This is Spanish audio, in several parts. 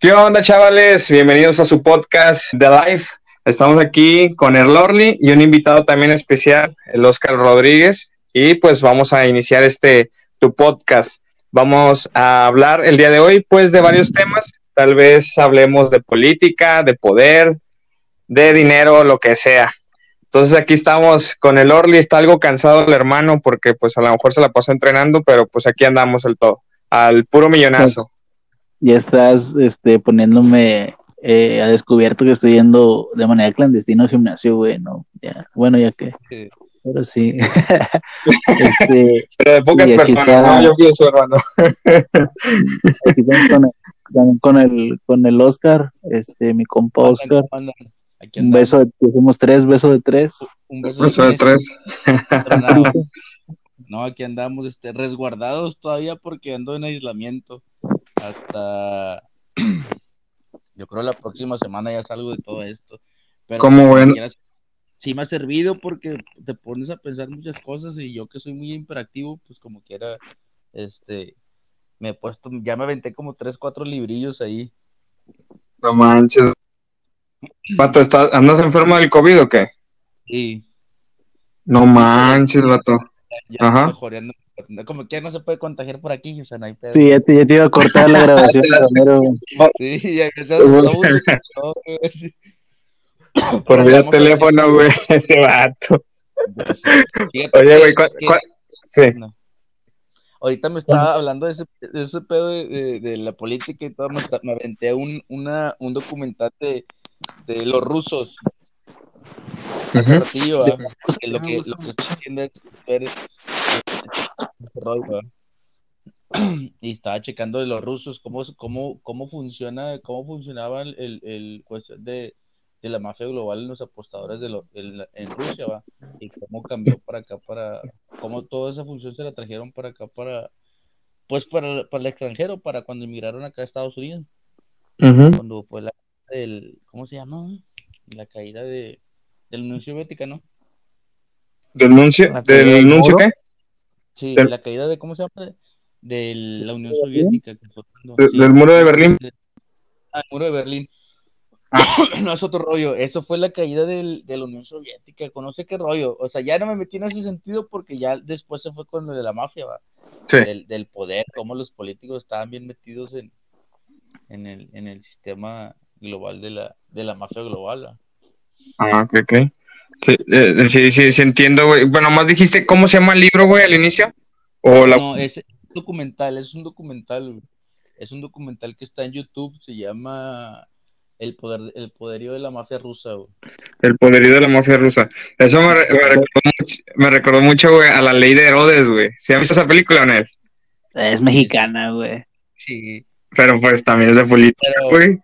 ¿Qué onda, chavales? Bienvenidos a su podcast The Life. Estamos aquí con el Lorly y un invitado también especial, el Oscar Rodríguez. Y pues vamos a iniciar este tu podcast. Vamos a hablar el día de hoy, pues, de varios temas. Tal vez hablemos de política, de poder, de dinero, lo que sea. Entonces aquí estamos con el Orly, está algo cansado el hermano porque pues a lo mejor se la pasó entrenando, pero pues aquí andamos el todo, al puro millonazo ya estás este, poniéndome eh, a descubierto que estoy yendo de manera clandestina al gimnasio, güey, no, ya, bueno, ya que, pero sí. este, pero de pocas personas, no, yo pienso, hermano. con, con, el, con el Oscar, este, mi compa Oscar. Un beso, de, hicimos tres, beso de tres. Un beso, de, tres. No, aquí andamos este, resguardados todavía porque ando en aislamiento hasta yo creo la próxima semana ya salgo de todo esto. Pero ¿Cómo bueno? Sí me ha servido porque te pones a pensar muchas cosas y yo que soy muy imperactivo, pues como quiera, este, me he puesto, ya me aventé como tres, cuatro librillos ahí. No manches. Vato, ¿andas enfermo del COVID o qué? Sí. No manches, vato. Ya, Ajá. Mejoreando como que no se puede contagiar por aquí, o sea, no hay pedo. Sí, ya te, ya te iba a cortar la grabación Sí, ya que Por vía teléfono, güey, ese vato. Oye, güey, ¿cuál, Sí. Ahorita me estaba hablando de ese, de ese pedo de, de, la política y todo, me, me aventé un, una, un documental de, de los rusos. Uh -huh. lo que, lo que estoy haciendo es ver y estaba checando de los rusos cómo, cómo, cómo funciona, cómo funcionaba el, el cuestión de, de, la mafia global en los apostadores de lo, en Rusia, ¿va? y cómo cambió para acá, para, cómo toda esa función se la trajeron para acá, para, pues para, para el extranjero, para cuando emigraron acá a Estados Unidos. Cuando fue la del, ¿cómo se llama? La caída de, de la Unión Soviética, ¿no? ¿Del anuncio? ¿Del anuncio qué? Sí, la caída de, ¿cómo se llama? De la Unión Soviética. Del muro de Berlín. Ah, el muro de Berlín. Ah. no es otro rollo, eso fue la caída del, de la Unión Soviética, conoce qué rollo, o sea, ya no me metí en ese sentido porque ya después se fue con lo de la mafia, ¿va? Del, del, poder, cómo los políticos estaban bien metidos en, en, el, en el sistema global de la, de la mafia global. Ah, ok, ok. Eh, sí, sí, sí, entiendo, güey. Bueno, más dijiste, ¿cómo se llama el libro, güey, al inicio? ¿O la... No, es documental, es un documental, Es un documental que está en YouTube, se llama El poder, el poderío de la mafia rusa, güey. El poderío de la mafia rusa. Eso me, recordó, mucho, güey, a la ley de Herodes, güey. ¿Se ha visto esa película, él? Es mexicana, güey. Sí. Pero pues también es de política, güey.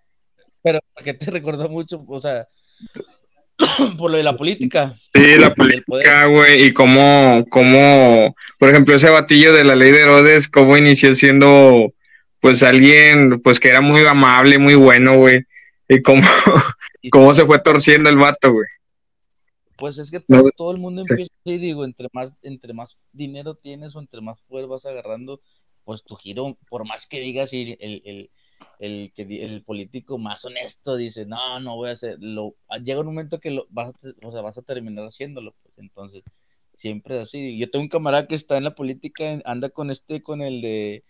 Pero, ¿por qué te recordó mucho? O sea, por lo de la política. Sí, la política, güey, y cómo, cómo, por ejemplo, ese batillo de la ley de Herodes, cómo inició siendo, pues, alguien, pues, que era muy amable, muy bueno, güey, y cómo, cómo se fue torciendo el vato, güey. Pues es que todo, todo el mundo empieza así, digo, entre más, entre más dinero tienes o entre más poder vas agarrando, pues tu giro, por más que digas el, el el que el político más honesto dice, no, no voy a hacerlo. Llega un momento que lo vas a, o sea, vas a terminar haciéndolo, pues entonces siempre es así. Yo tengo un camarada que está en la política, anda con este, con el de,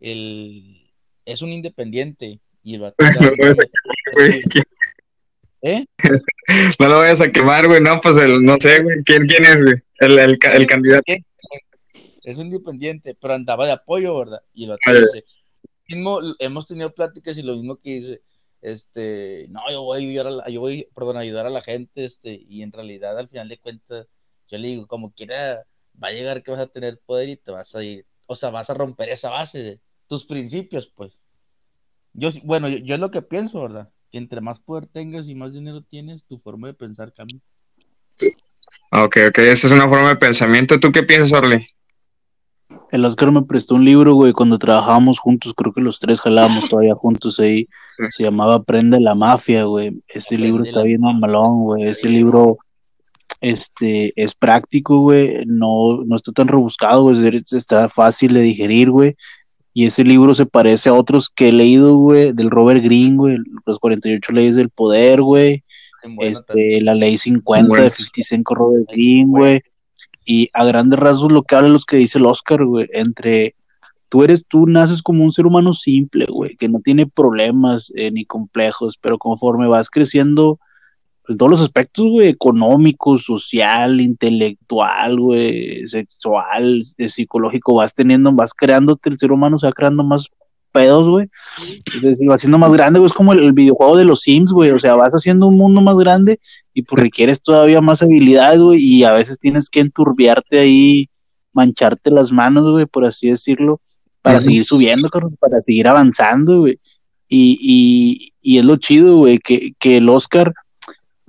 el, es un independiente y el ¿Eh? No lo vayas a quemar, güey, no, pues el, no sé, güey, ¿quién, quién es, güey? El, el, el candidato. Es un independiente, pero andaba de apoyo, ¿verdad? Y lo dice, mismo hemos tenido pláticas y lo mismo que dice, este, no, yo voy a ayudar a la, yo voy, perdón, ayudar a la gente, este, y en realidad al final de cuentas, yo le digo, como quiera, va a llegar que vas a tener poder y te vas a ir, o sea, vas a romper esa base de tus principios, pues. Yo, bueno, yo, es lo que pienso, ¿verdad? Que entre más poder tengas y más dinero tienes, tu forma de pensar cambia. Sí. Ok, ok, esa es una forma de pensamiento. ¿Tú qué piensas, Orly? El Oscar me prestó un libro, güey, cuando trabajábamos juntos, creo que los tres jalábamos todavía juntos ahí. Se llamaba Aprende la Mafia, güey. Ese libro está bien malón, güey. Ese libro este, es práctico, güey, no, no está tan rebuscado, güey, está fácil de digerir, güey, y ese libro se parece a otros que he leído, güey, del Robert Greene, güey, los 48 leyes del poder, güey, este, la ley 50 de 55 Robert Greene, güey, y a grandes rasgos lo que habla los que dice el Oscar, güey, entre tú eres, tú naces como un ser humano simple, güey, que no tiene problemas eh, ni complejos, pero conforme vas creciendo en todos los aspectos, güey, económico, social, intelectual, güey, sexual, eh, psicológico, vas teniendo, vas creándote, el ser humano se va creando más pedos, güey. Es decir, va siendo más grande, güey, es como el, videojuego de los Sims, güey, o sea, vas haciendo un mundo más grande y pues requieres todavía más habilidades, güey, y a veces tienes que enturbiarte ahí, mancharte las manos, güey, por así decirlo, para seguir subiendo, para seguir avanzando, güey. Y, y, y es lo chido, güey, que, que el Oscar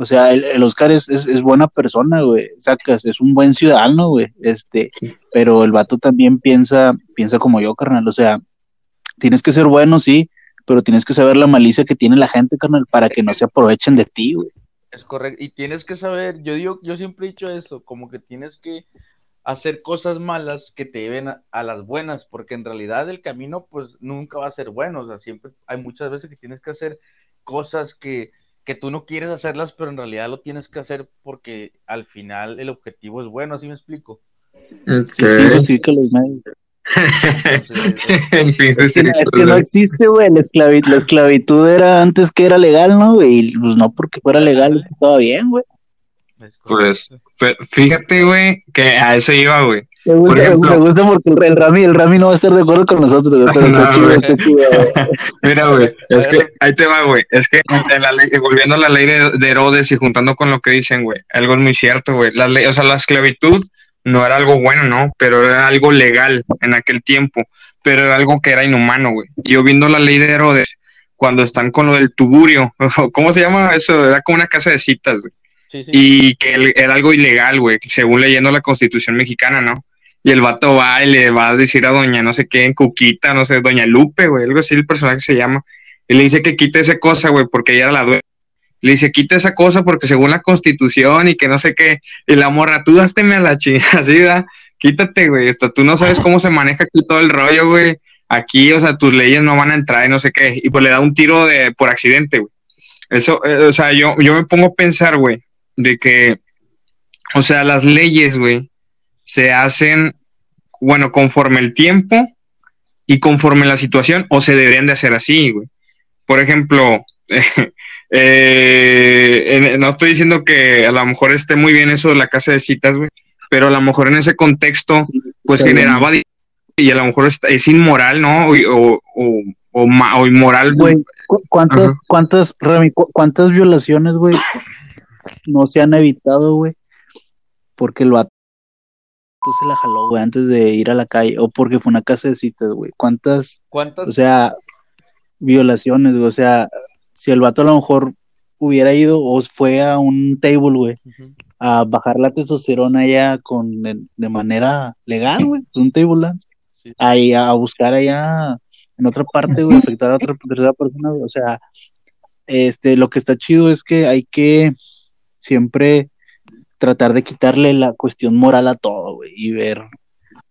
o sea, el, Oscar es, es, buena persona, güey, sacas, es un buen ciudadano, güey, este, pero el vato también piensa, piensa como yo, carnal, o sea, tienes que ser bueno, sí, pero tienes que saber la malicia que tiene la gente, carnal, para que no se aprovechen de ti, güey. Es correcto, y tienes que saber, yo digo, yo siempre he dicho eso, como que tienes que hacer cosas malas que te lleven a, a, las buenas, porque en realidad el camino pues nunca va a ser bueno, o sea, siempre hay muchas veces que tienes que hacer cosas que que tú no quieres hacerlas, pero en realidad lo tienes que hacer porque al final el objetivo es bueno, ¿así me explico? Sí, sí, que los en fin, es, que, no existe, güey, la, esclavitud, la esclavitud era antes que era legal, ¿no? Y pues no porque fuera legal, estaba bien, güey. Pues, fíjate, güey, que a eso iba, güey. Me gusta, porque el Rami, el Rami no va a estar de acuerdo con nosotros, pero está chido, está chido. Mira, güey, es que ahí te va, güey. Es que en la ley, volviendo a la ley de, Herodes y juntando con lo que dicen, güey, algo es muy cierto, güey. La ley, o sea, la esclavitud no era algo bueno, ¿no? Pero era algo legal en aquel tiempo, pero era algo que era inhumano, güey. Yo viendo la ley de Herodes, cuando están con lo del tuburio, ¿cómo se llama eso? Era como una casa de citas, güey. Sí, sí. Y que era algo ilegal, güey, según leyendo la constitución mexicana, ¿no? Y el vato va y le va a decir a doña no sé qué, en Cuquita, no sé, doña Lupe, güey, algo así el personaje se llama. Y le dice que quite esa cosa, güey, porque ella era la dueña. Le dice, quita esa cosa porque según la constitución y que no sé qué. Y la morra, tú dásteme a la chingada, quítate, güey. Esto, tú no sabes cómo se maneja aquí todo el rollo, güey. Aquí, o sea, tus leyes no van a entrar y no sé qué. Y pues le da un tiro de por accidente, güey. Eso, eh, o sea, yo, yo me pongo a pensar, güey, de que, o sea, las leyes, güey, se hacen, bueno, conforme el tiempo y conforme la situación, o se deberían de hacer así, güey. Por ejemplo, eh, no estoy diciendo que a lo mejor esté muy bien eso de la casa de citas, güey, pero a lo mejor en ese contexto, pues generaba y a lo mejor es, inmoral, ¿no? O, o, o, inmoral, güey. ¿Cuántas, cuántas, cuántas violaciones, güey, no se han evitado, güey? Porque lo se la jaló, güey, antes de ir a la calle, o porque fue una casa de citas, güey. ¿Cuántas? ¿Cuántas? O sea, violaciones, güey. O sea, si el vato a lo mejor hubiera ido o fue a un table, güey, a bajar la testosterona ya con de manera legal, güey, un table dance. Ahí a buscar allá en otra parte, güey, afectar a otra tercera persona, O sea, este, lo que está chido es que hay que siempre tratar de quitarle la cuestión moral a todo, güey, y ver,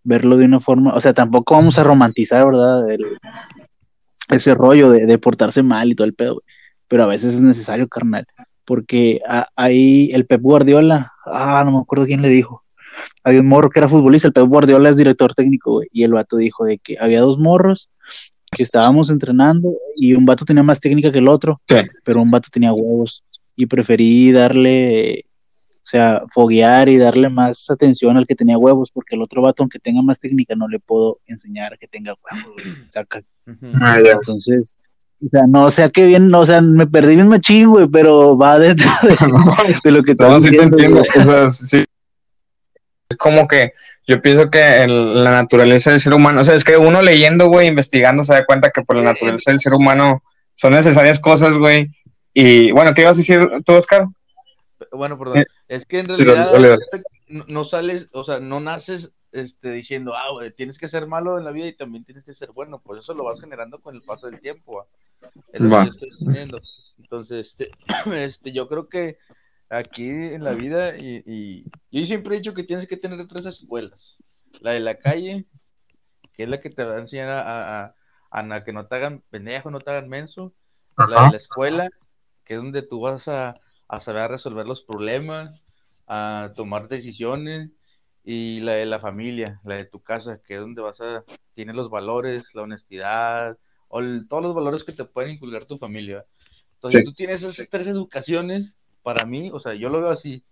verlo de una forma, o sea, tampoco vamos a romantizar, ¿verdad? ese rollo de, portarse mal y todo el pedo, güey. Pero a veces es necesario, carnal, porque ahí el Pep Guardiola, ah, no me acuerdo quién le dijo, había un morro que era futbolista, el Pep Guardiola es director técnico, güey, y el vato dijo de que había dos morros que estábamos entrenando y un vato tenía más técnica que el otro, pero un vato tenía huevos y preferí darle o sea, foguear y darle más atención al que tenía huevos, porque el otro vato, aunque tenga más técnica, no le puedo enseñar que tenga huevos. Saca. Ah, Entonces, o sea, no o sea que bien, o sea, me perdí bien machín, güey, pero va dentro de, lo que te sí te entiendo. O sea, sí. Es como que yo pienso que la naturaleza del ser humano, o sea, es que uno leyendo, güey, investigando, se da cuenta que por la naturaleza del ser humano son necesarias cosas, güey. Y bueno, ¿qué ibas a decir tú, Oscar? Bueno, perdón. Eh, es que en realidad no sales, o sea, no naces este, diciendo, ah, tienes que ser malo en la vida y también tienes que ser bueno. Pues eso lo vas generando con el paso del tiempo. Entonces, este, este, yo creo que aquí en la vida y, y yo siempre he dicho que tienes que tener tres escuelas. La de la calle, que es la que te va a enseñar a, a, a que no te hagan pendejo, no te hagan menso. La de la escuela, que es donde tú vas a, a saber resolver los problemas, a tomar decisiones. Y la de la familia, la de tu casa, que es donde vas a, tiene los valores, la honestidad, o todos los valores que te pueden inculcar tu familia. Entonces, tú tienes esas tres educaciones, para mí, o sea, yo lo veo así.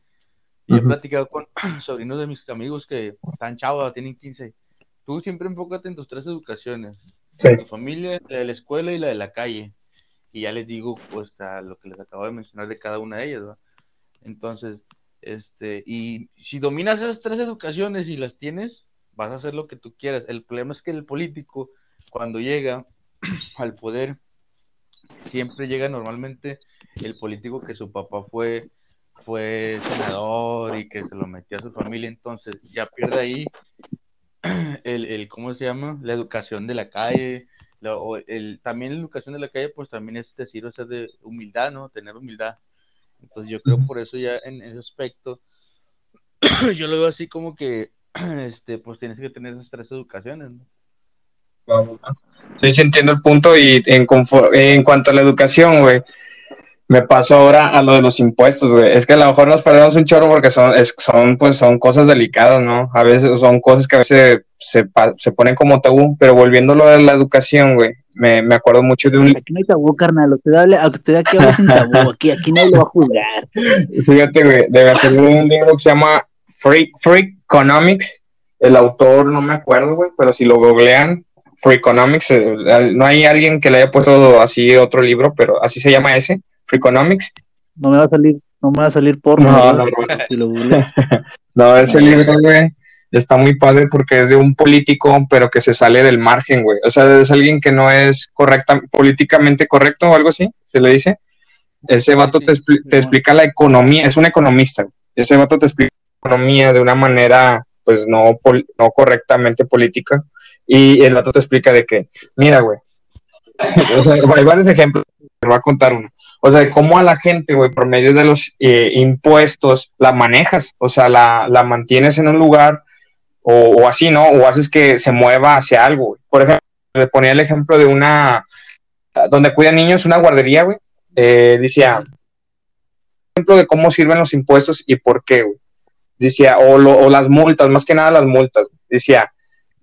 Y he platicado con sobrinos de mis amigos que están chavos, tienen 15. Tú siempre enfócate en tus tres educaciones. Tu familia, la de la escuela y la de la calle. Y ya les digo, pues, a lo que les acabo de mencionar de cada una de ellas, Entonces, este, y si dominas esas tres educaciones y las tienes, vas a hacer lo que tú quieras. El problema es que el político, cuando llega al poder, siempre llega normalmente el político que su papá fue, fue senador y que se lo metió a su familia, entonces ya pierde ahí el, el ¿cómo se llama? La educación de la calle, el, también la educación de la calle, pues también es decir, o sea, de humildad, ¿no? Tener humildad. Entonces yo creo por eso ya en ese aspecto, yo lo veo así como que, este, pues tienes que tener esas tres educaciones, ¿no? Sí, sí entiendo el punto y en, en cuanto a la educación, güey, me paso ahora a lo de los impuestos, güey. Es que a lo mejor nos perdemos un chorro porque son, son, pues, son cosas delicadas, ¿no? A veces son cosas que a veces se, se ponen como tabú, pero volviéndolo a la educación, güey, me, me, acuerdo mucho de un... Aquí no hay tabú, carnal. Usted, hable, usted aquí habla sin tabú. Aquí, aquí nadie lo va a juzgar. Fíjate, güey, debe tener un libro que se llama Free, Free Economics. El autor, no me acuerdo, güey, pero si lo googlean, Free Economics, eh, no hay alguien que le haya puesto así otro libro, pero así se llama ese, Free Economics. No me va a salir, no me va a salir por no, no, no, no, ese libro, güey, está muy padre porque es de un político, pero que se sale del margen, güey. O sea, es alguien que no es correcta, políticamente correcto o algo así, se le dice. Ese vato te, te explica la economía, es un economista. Ese vato te explica la economía de una manera, pues, no, no correctamente política y el dato te explica de que, mira, güey, o sea, hay varios ejemplos, te voy a contar uno. O sea, cómo a la gente, güey, por medio de los eh, impuestos la manejas, o sea, la, la mantienes en un lugar o, así, ¿no? O haces que se mueva hacia algo. Por ejemplo, le ponía el ejemplo de una, donde cuidan niños, una guardería, güey. Eh, ejemplo de cómo sirven los impuestos y por qué, güey. Decía, o, o las multas, más que nada las multas. Decía,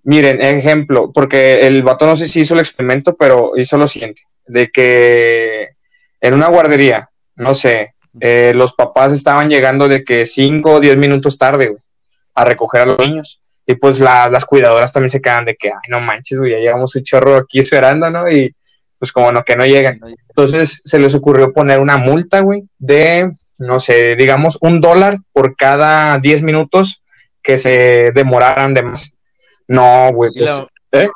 Miren, ejemplo, porque el vato no sé si hizo el experimento, pero hizo lo siguiente, de que en una guardería, no sé, eh, los papás estaban llegando de que 5 o 10 minutos tarde, güey, a recoger a los niños. Y pues las cuidadoras también se quedan de que, ay, no manches, güey, ya llegamos un chorro aquí esperando, ¿no? Y pues como no, que no llegan. Entonces se les ocurrió poner una multa, güey, de, no sé, digamos, un dólar por cada 10 minutos que se demoraran de más. No, güey, pues. ¿eh?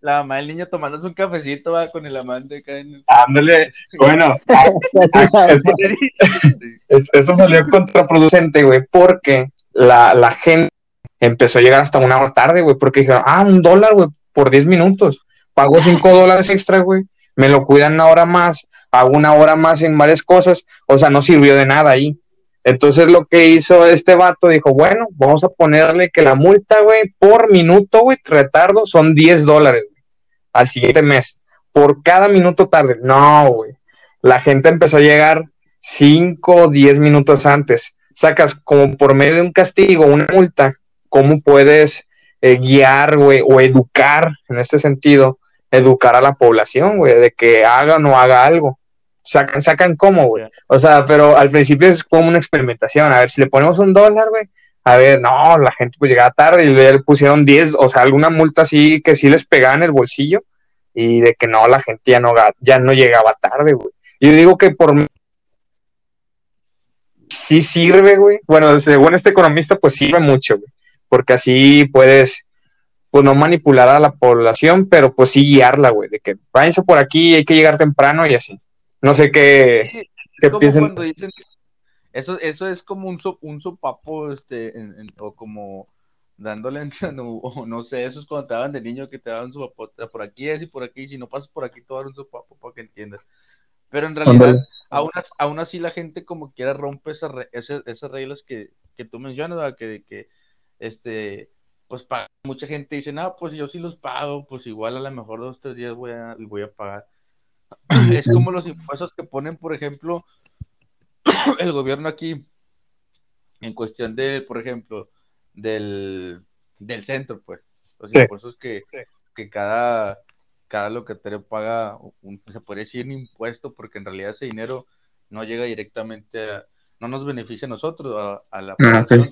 La, mamá del niño tomándose un cafecito va con el amante acá en Ándale, bueno, esto, salió contraproducente, güey, porque la, la gente empezó a llegar hasta una hora tarde, güey, porque dijeron, ah, un dólar, güey, por 10 minutos, pago 5 dólares extra, güey, me lo cuidan una hora más, hago una hora más en varias cosas, o sea, no sirvió de nada ahí. Entonces lo que hizo este vato, dijo, bueno, vamos a ponerle que la multa, güey, por minuto, güey, retardo son 10 dólares al siguiente mes. Por cada minuto tarde. No, güey. La gente empezó a llegar 5 o 10 minutos antes. Sacas como por medio de un castigo, una multa, ¿cómo puedes eh, guiar, güey, o educar, en este sentido, educar a la población, güey, de que haga o no haga algo? Sacan, sacan cómo, güey. O sea, pero al principio es como una experimentación. A ver, si le ponemos un dólar, güey. A ver, no, la gente pues llegaba tarde y le pusieron 10, o sea, alguna multa así que sí les pegaba en el bolsillo y de que no, la gente ya no, ya no llegaba tarde, güey. Yo digo que por sí sirve, güey. Bueno, según este economista, pues sirve mucho, güey. Porque así puedes, pues no manipular a la población, pero pues sí guiarla, güey. De que váyanse por aquí, hay que llegar temprano y así. No sé qué, qué piensen. eso, eso es como un, un sopapo, este, o como dándole, o no sé, eso es cuando te daban de niño que te daban su sopapo, por aquí es y por aquí, si no pasas por aquí, te dar un sopapo para que entiendas. Pero en realidad, aún, aún, así la gente como quiera rompe esas, esas, reglas que, que tú mencionas, que, que este, pues paga. mucha gente dice, no, pues yo sí los pago, pues igual a lo mejor dos, tres días voy a, voy a pagar. Es como los impuestos que ponen, por ejemplo, el gobierno aquí, en cuestión de, por ejemplo, del, del centro, pues, los impuestos que, que cada, cada locatario paga, un, se podría decir un impuesto, porque en realidad ese dinero no llega directamente a, no nos beneficia a nosotros, a, la ah, población,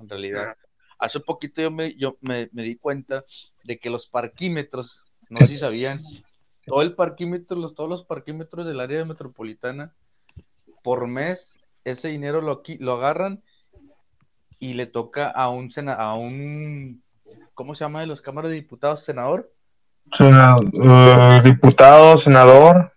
en realidad. Hace poquito yo me, yo me, me, di cuenta de que los parquímetros, no sé si sabían, todo el parquímetro, los, todos los parquímetros del área metropolitana, por mes, ese dinero lo, lo agarran y le toca a un, a un, ¿cómo se llama de los cámaras de diputados? ¿Senador? Uh, diputado, senador.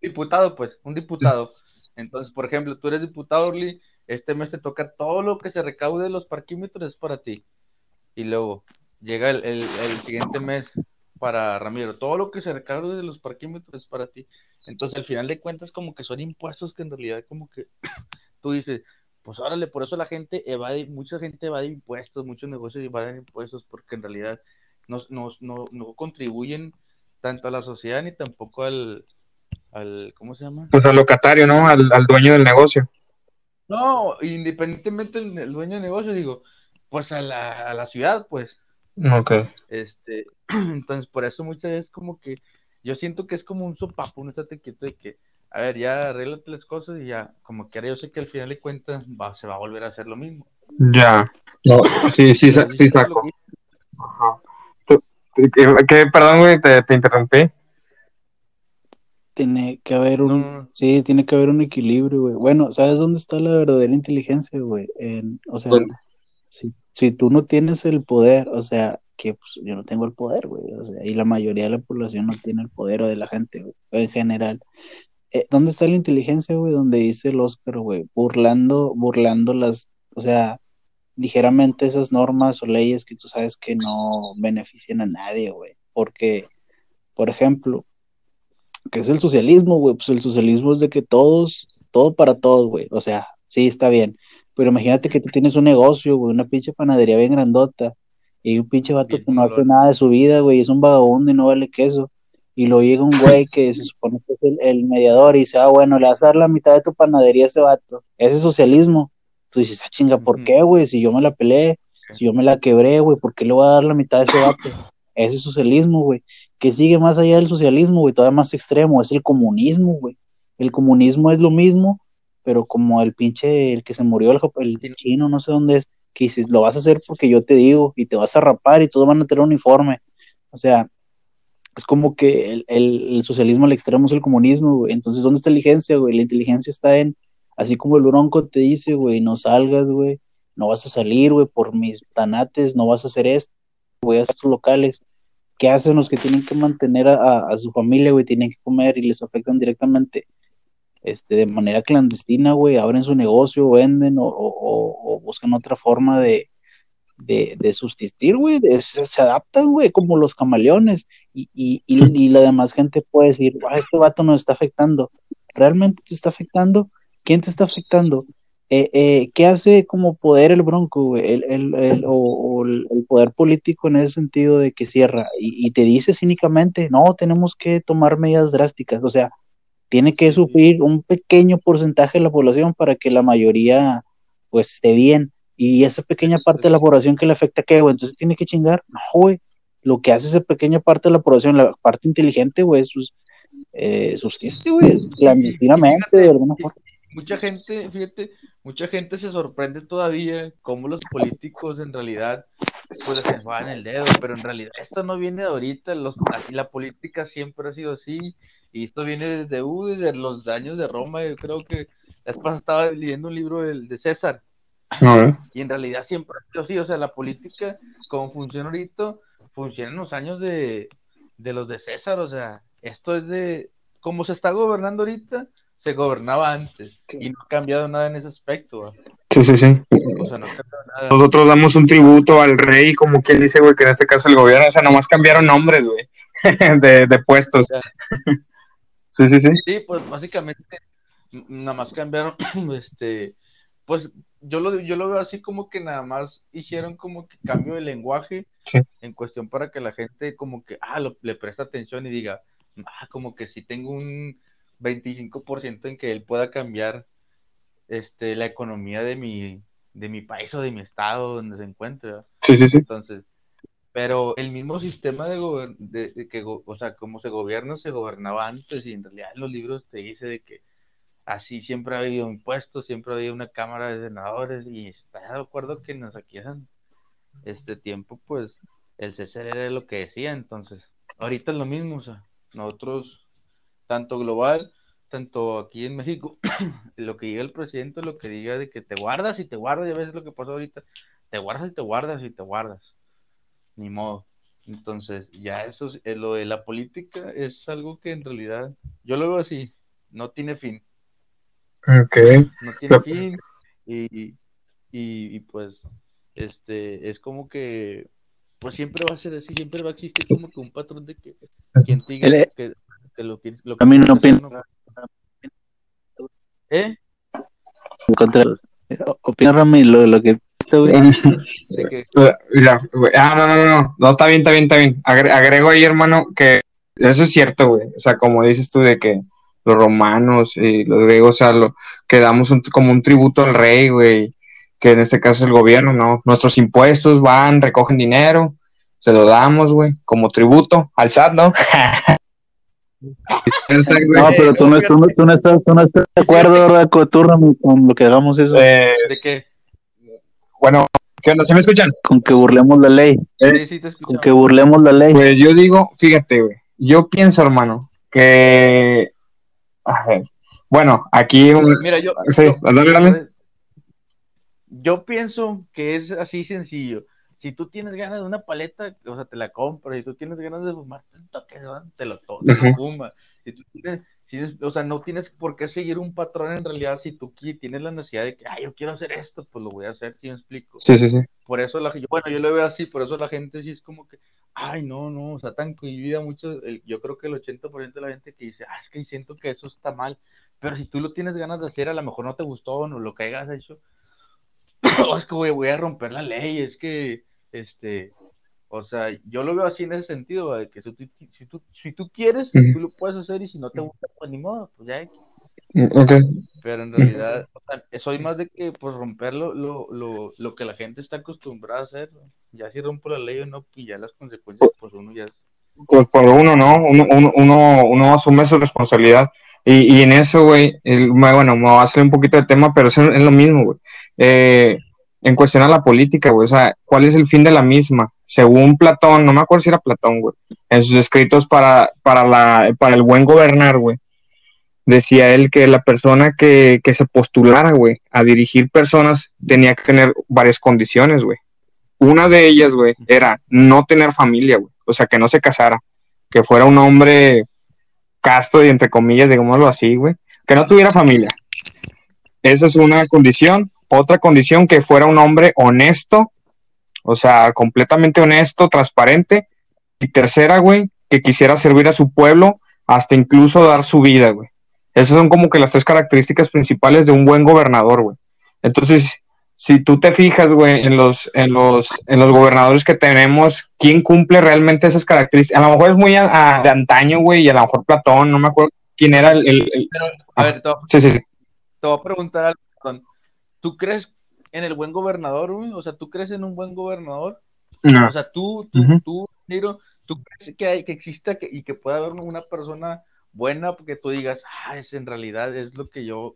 Diputado, pues, un diputado. Entonces, por ejemplo, tú eres diputado, Orly, este mes te toca todo lo que se recaude de los parquímetros es para ti. Y luego llega el, el, siguiente mes para Ramiro, todo lo que se recaude de los parquímetros es para ti. Entonces, al final de cuentas, como que son impuestos que en realidad como que tú dices, pues órale, por eso la gente evade, mucha gente evade impuestos, muchos negocios evaden impuestos, porque en realidad no, no, no, no contribuyen tanto a la sociedad ni tampoco al, al ¿cómo se llama? Pues al locatario, ¿no? Al, al dueño del negocio. No, independientemente del dueño del negocio, digo, pues a la, a la ciudad, pues. Ok. Este, entonces, por eso muchas veces como que yo siento que es como un sopapo, un estate quieto de que, a ver, ya arréglate las cosas y ya, como que ahora yo sé que al final de cuentas va, se va a volver a hacer lo mismo. Ya, no, sí, sí, sí, saco. Ajá. ¿Qué, perdón, güey, te, te interrumpí tiene que haber un, sí, tiene que haber un equilibrio, güey. Bueno, ¿sabes dónde está la verdadera inteligencia, güey? En, o sea, si, si, tú no tienes el poder, o sea, que pues, yo no tengo el poder, güey, o sea, y la mayoría de la población no tiene el poder o de la gente, en general. Eh, ¿Dónde está la inteligencia, güey? Donde dice el Oscar, güey, burlando, burlando las, o sea, ligeramente esas normas o leyes que tú sabes que no benefician a nadie, güey, porque, por ejemplo, que es el socialismo, güey, pues el socialismo es de que todos, todo para todos, güey, o sea, sí, está bien, pero imagínate que tú tienes un negocio, güey, una pinche panadería bien grandota, y un pinche vato que no hace nada de su vida, güey, es un vagabundo y no vale queso, y lo llega un güey que se supone que es el, mediador y dice, ah, bueno, le vas a dar la mitad de tu panadería a ese vato, ese es socialismo, tú dices, ah, chinga, ¿por qué, güey? Si yo me la peleé, si yo me la quebré, güey, ¿por qué le voy a dar la mitad de ese vato? Ese es socialismo, güey que sigue más allá del socialismo, güey, todavía más extremo, es el comunismo, güey. El comunismo es lo mismo, pero como el pinche, el que se murió, el, el chino, no sé dónde es, que dices, lo vas a hacer porque yo te digo, y te vas a rapar y todos van a tener uniforme. O sea, es como que el, el, socialismo al extremo es el comunismo, güey. Entonces, ¿dónde está la inteligencia, güey? La inteligencia está en, así como el bronco te dice, güey, no salgas, güey, no vas a salir, güey, por mis tanates, no vas a hacer esto, voy a estos locales ¿qué hacen los que tienen que mantener a, su familia, güey? Tienen que comer y les afectan directamente este, de manera clandestina, güey, abren su negocio, venden o, buscan otra forma de, de, de subsistir, güey, se, adaptan, güey, como los camaleones. Y, y, y, la demás gente puede decir, ah, este vato nos está afectando, ¿realmente te está afectando? ¿Quién te está afectando? Eh, eh, ¿qué hace como poder el Bronco, El, el, o, el, poder político en ese sentido de que cierra y, te dice cínicamente, no, tenemos que tomar medidas drásticas, o sea, tiene que sufrir un pequeño porcentaje de la población para que la mayoría pues esté bien. Y esa pequeña parte de la población que le afecta, ¿qué, güey? Entonces tiene que chingar, no, güey, lo que hace esa pequeña parte de la población, la parte inteligente, güey, eh, subsiste, güey, clandestinamente, de alguna forma mucha gente, fíjate, mucha gente se sorprende todavía cómo los políticos en realidad pues se van el dedo, pero en realidad esto no viene de ahorita, los, así la política siempre ha sido así, y esto viene desde, uh, desde los años de Roma, yo creo que después estaba leyendo un libro de, de César, y en realidad siempre ha sido así, o sea, la política, como funciona ahorita, funciona en los años de, de los de César, o sea, esto es de, como se está gobernando ahorita, se gobernaba antes y no ha cambiado nada en ese aspecto. Sí, sí, sí. Nosotros damos un tributo al rey, como quien dice, güey, que en este caso el gobierno, o sea, nomás cambiaron nombres, güey, de, de, puestos. Sí, sí, sí. Sí, pues básicamente nada más cambiaron, este, pues yo lo, yo lo veo así como que nada más hicieron como que cambio de lenguaje Sí. en cuestión para que la gente como que, ah, lo- le presta atención y diga, ah, como que si tengo un 25% en que él pueda cambiar este, la economía de mi, de mi país o de mi estado donde se encuentra. Sí, sí, sí. Entonces, pero el mismo sistema de, gober- de, de que, o sea, como se gobierna, se gobernaba antes y en realidad en los libros te dice de que así siempre ha habido impuestos, siempre ha habido una cámara de senadores y está de acuerdo que nos aquí este tiempo, pues el CCR era lo que decía, entonces, ahorita es lo mismo, o sea, nosotros, tanto global, tanto aquí en México, lo que diga el presidente, lo que diga de que te guardas y te guardas, y a veces lo que pasó ahorita, te guardas y te guardas y te guardas, ni modo. Entonces, ya eso, es- eh, lo de la política es algo que en realidad, yo lo veo así, no tiene fin Ok. no tiene fin y, y, y, pues este es como que pues siempre va a ser así, siempre va a existir como que un patrón de que quien te diga El- que, que lo que lo que A mí no opino. no- ¿Eh? Contra. Opina Rami lo, lo que que Eh, Mira, güey, ah, no, no, no, no, no, está bien, está bien, está bien. Agre- agrego ahí, hermano, que eso es cierto, güey. O sea, como dices tú de que los romanos y los griegos, o sea, lo, que damos un- como un tributo al rey, güey, que en este caso es el gobierno, ¿no? Nuestros impuestos van, recogen dinero, se lo damos, güey, como tributo al SAT, ¿no? No, pero tú no, tú, no, tú no estás, tú no estás de acuerdo, ¿verdad? Rami, con lo que hagamos eso. Eh, de que bueno, ¿qué onda? ¿Se me escuchan? Con que burlemos la ley. sí, sí te escucho. Con que burlemos la ley. Pues yo digo, fíjate, güey, yo pienso, hermano, que... A ver, bueno, aquí... un- Mira, yo, Sí, yo- dale, dale. Yo pienso que es así sencillo. Si tú tienes ganas de una paleta, o sea, te la compras. Si tú tienes ganas de fumar, un toque, ¿no? te lo, to- te lo Ujú. fumas. Si tú tienes, si es- o sea, no tienes por qué seguir un patrón en realidad. Si tú tienes la necesidad de que, ay, yo quiero hacer esto, pues lo voy a hacer, si me explico. Sí, sí, sí. Por eso la gente, bueno, yo lo veo así, por eso la gente sí es como que, ay, no, no, o sea, tan cohibida mucho, el- yo creo que el 80% de la gente que dice, ah, es que siento que eso está mal, pero si tú lo tienes ganas de hacer, a lo mejor no te gustó o no lo que hayas hecho, o es que voy, voy a romper la ley, es que, este, o sea, yo lo veo así en ese sentido, de que si tú, si tú, si tú quieres, Ujú. tú lo puedes hacer y si no te gusta, pues ni modo, pues ya, Ok. pero en realidad, o sea, soy más de que pues romper lo, lo, lo, lo que la gente está acostumbrada a hacer. Ya si rompo la ley o no, y ya las consecuencias, pues uno ya es. Pues por uno, ¿no? Uno, uno, uno, uno asume su responsabilidad. Y, y en eso, güey, bueno, me va a salir un poquito de tema, pero es, es lo mismo, güey. Eh, en cuestión a la política, o sea, ¿cuál es el fin de la misma? Según Platón, no me acuerdo si era Platón, güey, en sus escritos para, para, la, para el buen gobernar, güey, decía él que la persona que, que se postulara, güey, a dirigir personas tenía que tener varias condiciones, güey. Una de ellas, güey, era no tener familia, güey, o sea, que no se casara, que fuera un hombre casto y entre comillas, digámoslo así, güey, que no tuviera familia. Esa es una condición. Otra condición, que fuera un hombre honesto, o sea, completamente honesto, transparente. Y tercera, güey, que quisiera servir a su pueblo hasta incluso dar su vida, güey. Esas son como que las tres características principales de un buen gobernador, güey. Entonces, si tú te fijas, güey, en los, en los, en los gobernadores que tenemos, ¿quién cumple realmente esas características? A lo mejor es muy a- a- de antaño, güey, y a lo mejor Platón, no me acuerdo quién era el... el- el- a ver, te voy, a- Sí, sí, sí. te voy a preguntar algo. ¿Tú crees en el buen gobernador, güey? O sea, ¿tú crees en un buen gobernador? No. O sea, tú, tú, tú, Niro, ¿tú crees que, hay, que exista que, y que pueda haber una persona buena porque tú digas, ah, es en realidad es lo que yo,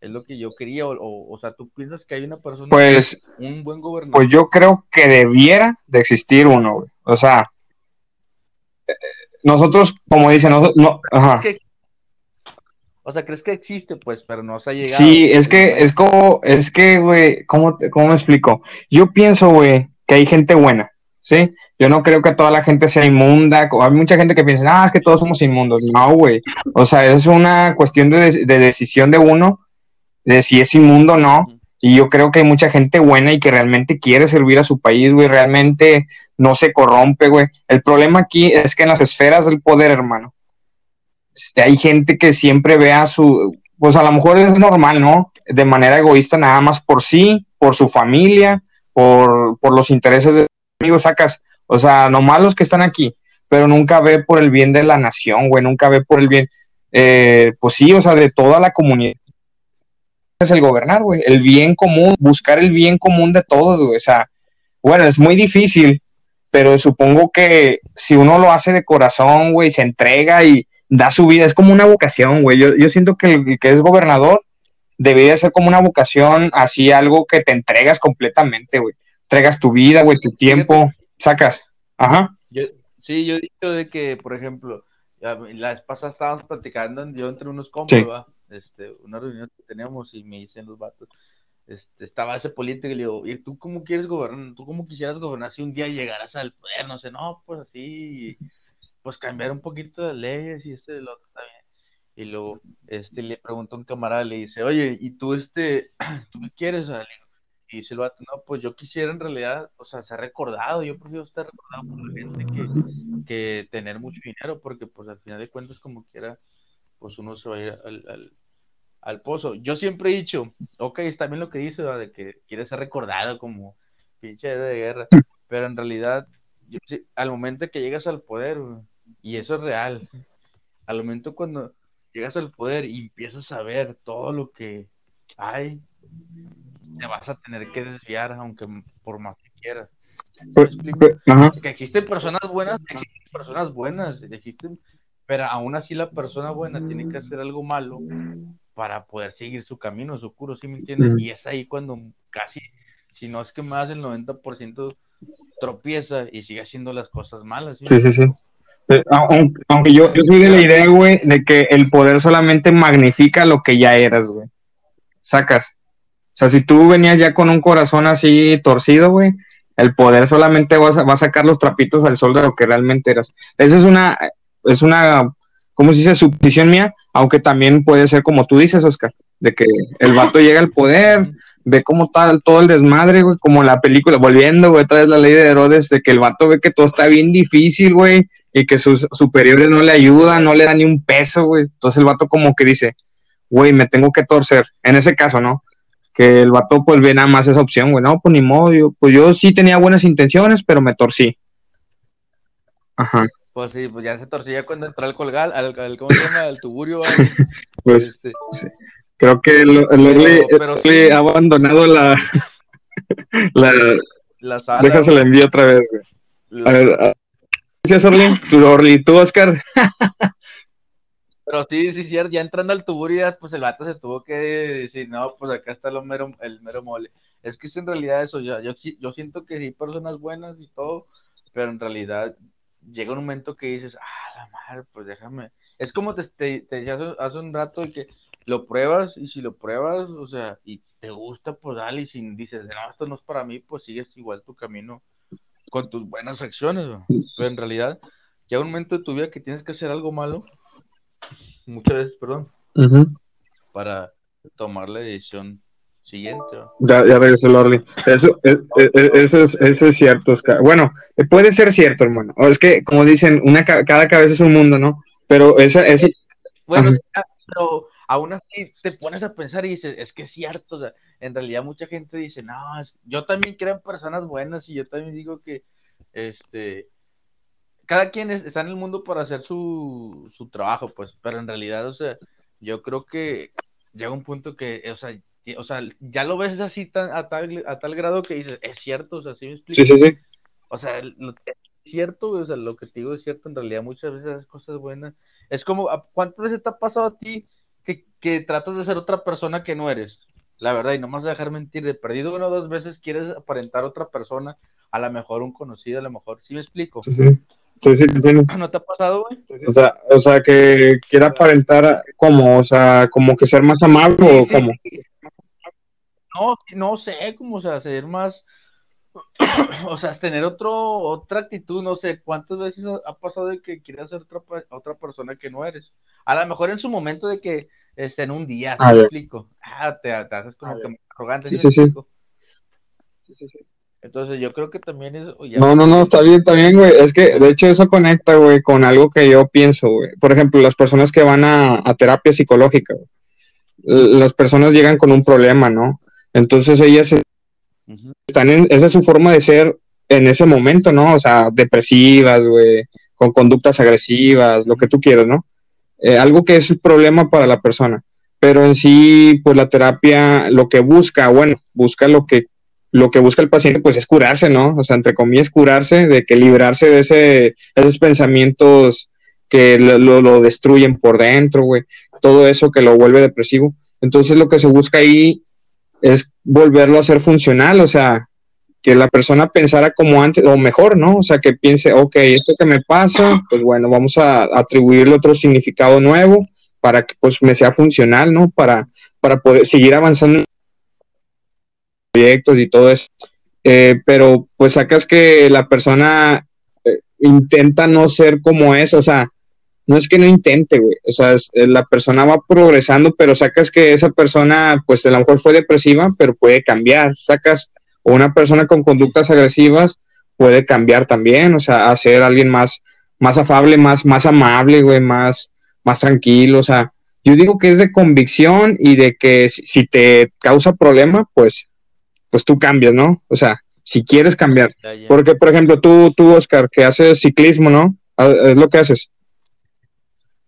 es lo que yo quería? O, o, o sea, ¿tú piensas que hay una persona, Pues, un buen gobernador? pues yo creo que debiera de existir uno, güey. O sea, eh, nosotros, como dicen, nosotros, no, ajá. ¿Crees que- o sea, ¿crees que existe? Pues, pero no se ha llegado. Sí, es que, es como, es que, güey, ¿cómo, ¿cómo me explico? Yo pienso, güey, que hay gente buena, ¿sí? Yo no creo que toda la gente sea inmunda. Hay mucha gente que piensa, ah, es que todos somos inmundos. No, güey. O sea, es una cuestión de, de- de decisión de uno, de si es inmundo o no. Y yo creo que hay mucha gente buena y que realmente quiere servir a su país, güey, realmente no se corrompe, güey. El problema aquí es que en las esferas del poder, hermano, hay gente que siempre ve a su, pues a lo mejor es normal, ¿no? De manera egoísta, nada más por sí, por su familia, por, por los intereses de amigos, sacas, o sea, nomás los que están aquí, pero nunca ve por el bien de la nación, güey, nunca ve por el bien, eh, pues sí, o sea, de toda la comunidad. Es el gobernar, güey, el bien común, buscar el bien común de todos, güey, o sea, bueno, es muy difícil, pero supongo que si uno lo hace de corazón, güey, se entrega y da su vida, es como una vocación, güey. Yo, yo siento que el que es gobernador debería ser como una vocación, así algo que te entregas completamente, güey. Entregas tu vida, güey, tu tiempo, sacas. Ajá. sí, yo he dicho de que, por ejemplo, la vez pasada estábamos platicando, yo entre unos compas, este, una reunión que teníamos y me dicen los vatos, este, estaba ese político y le digo, ¿y tú cómo quieres gobernar? ¿Tú cómo quisieras gobernar si un día llegaras al poder? No sé, no, pues así, pues cambiar un poquito de leyes y este de lo otro bien. Y luego, este, le pregunto a un camarada, le dice, oye, ¿y tú, este, tú qué quieres? Y dice el vato, no, pues yo quisiera en realidad, o sea, ser recordado, yo prefiero estar recordado por la gente que, que tener mucho dinero, porque pues al final de cuentas, como quiera, pues uno se va a ir al al pozo. Yo siempre he dicho, ok, está bien lo que dice, de que quiere ser recordado como pinche de guerra, pero en realidad, al momento que llegas al poder, y eso es real, al momento cuando llegas al poder y empiezas a ver todo lo que hay, te vas a tener que desviar, aunque por más que quieras. Pues, pues, que existen personas buenas, existen personas buenas, existen, pero aún así la persona buena tiene que hacer algo malo para poder seguir su camino, su curo, ¿sí me entiendes? Y es ahí cuando casi, si no es que más del 90% tropieza y sigue haciendo las cosas malas. Sí, sí, sí. Eh, aunque, yo, yo soy de la idea, güey, de que el poder solamente magnifica lo que ya eras, güey. Sacas. O sea, si tú venías ya con un corazón así torcido, güey, el poder solamente va a, va a sacar los trapitos al sol de lo que realmente eras. Esa es una, es una ¿cómo se dice? Suposición mía, aunque también puede ser como tú dices, Oscar, de que el vato llega al poder, ve como tal todo el desmadre, güey, como la película, volviendo, güey, otra vez la ley de Herodes, de que el vato ve que todo está bien difícil, güey, y que sus superiores no le ayudan, no le dan ni un peso, güey. Entonces el vato como que dice, güey, me tengo que torcer. En ese caso, ¿no? Que el vato pues ve nada más esa opción, güey, no, pues ni modo, pues yo sí tenía buenas intenciones, pero me torcí. Ajá. Pues sí, pues ya se torcía cuando entró al colgal, al, ¿cómo se llama? Al tuburio. pues, este. Creo que el, el ha abandonado la, la, la sala. Déjase la envío otra vez, güey. A ver, gracias, Orly. Tu, Orly, tú, Oscar. Pero sí, sí, cierto, ya entrando al tuburio, pues el vato se tuvo que decir, no, pues acá está el mero, el mero mole. Es que es en realidad eso, yo, yo, yo siento que sí, personas buenas y todo, pero en realidad llega un momento que dices, ah, la madre, pues déjame. Es como te, te, te hace, un rato que lo pruebas y si lo pruebas, o sea, y te gusta, pues dale, y si dices, no, esto no es para mí, pues sigues igual tu camino con tus buenas acciones, pero en realidad llega un momento de tu vida que tienes que hacer algo malo, muchas veces, perdón, para tomar la decisión siguiente. Ya, ya regresó Lorly. Eso, e, e, e, eso, es, eso es cierto, Oscar. Bueno, eh, puede ser cierto, hermano. O es que, como dicen, una cada cabeza es un mundo, ¿no? Pero esa, ese... Bueno, pero aún así te pones a pensar y dices, es que es cierto. O sea, en realidad mucha gente dice, no, yo también creo en personas buenas y yo también digo que, este, cada quien está en el mundo para hacer su, su trabajo, pues, pero en realidad, o sea, yo creo que llega un punto que, o sea, o sea, ya lo ves así tan, a, tal, a tal grado que dices, es cierto, o sea, ¿sí me explico? Sí, sí, sí. O sea, es cierto, o sea, lo que te digo es cierto, en realidad muchas veces haces cosas buenas. Es como, ¿cuántas veces te ha pasado a ti que, que tratas de ser otra persona que no eres? La verdad, y no más dejar mentir, de perdido una o dos veces quieres aparentar otra persona, a lo mejor un conocido, a lo mejor, ¿sí me explico? Sí, sí. Sí, sí, ¿No te ha pasado, güey? O sea, o sea, que quiera aparentar como, o sea, como que ser más amable o como no, no sé, cómo o sea, ser más, o sea, tener otro, otra actitud, no sé, cuántas veces ha pasado de que quieres ser otra, otra persona que no eres. A lo mejor en su momento de que este, en un día, ¿sí explico? Ah, te, haces como que arrogante, sí, sí, sí. Entonces yo creo que también es... ya- No, no, no, está bien, está bien, güey. Es que, de hecho, eso conecta, güey, con algo que yo pienso, güey. Por ejemplo, las personas que van a, a terapia psicológica, güey. Las personas llegan con un problema, ¿no? Entonces ellas Ujú. están en, esa es su forma de ser en ese momento, ¿no? O sea, depresivas, güey, con conductas agresivas, lo que tú quieras, ¿no? Eh, algo que es el problema para la persona. Pero en sí, pues la terapia lo que busca, bueno, busca lo que lo que busca el paciente, pues es curarse, ¿no? O sea, entre comillas, curarse, de que librarse de ese, esos pensamientos que lo, lo, lo destruyen por dentro, güey. Todo eso que lo vuelve depresivo. Entonces, lo que se busca ahí es volverlo a ser funcional, o sea, que la persona pensara como antes, o mejor, ¿no? O sea, que piense, ok, esto que me pasa, pues bueno, vamos a atribuirle otro significado nuevo para que pues me sea funcional, ¿no? Para, para poder seguir avanzando en proyectos y todo eso. Eh, pero pues sacas que la persona eh, intenta no ser como es, o sea, no es que no intente, güey, o sea, es, eh, la persona va progresando, pero sacas que esa persona, pues a lo mejor fue depresiva, pero puede cambiar, sacas, o una persona con conductas agresivas puede cambiar también, o sea, a ser alguien más, más afable, más, más amable, güey, más, más tranquilo, o sea, yo digo que es de convicción y de que si, te causa problema, pues, pues tú cambias, ¿no? O sea, si quieres cambiar. Porque, por ejemplo, tú, tú, Oscar, que haces ciclismo, ¿no? Ah, Es lo que haces.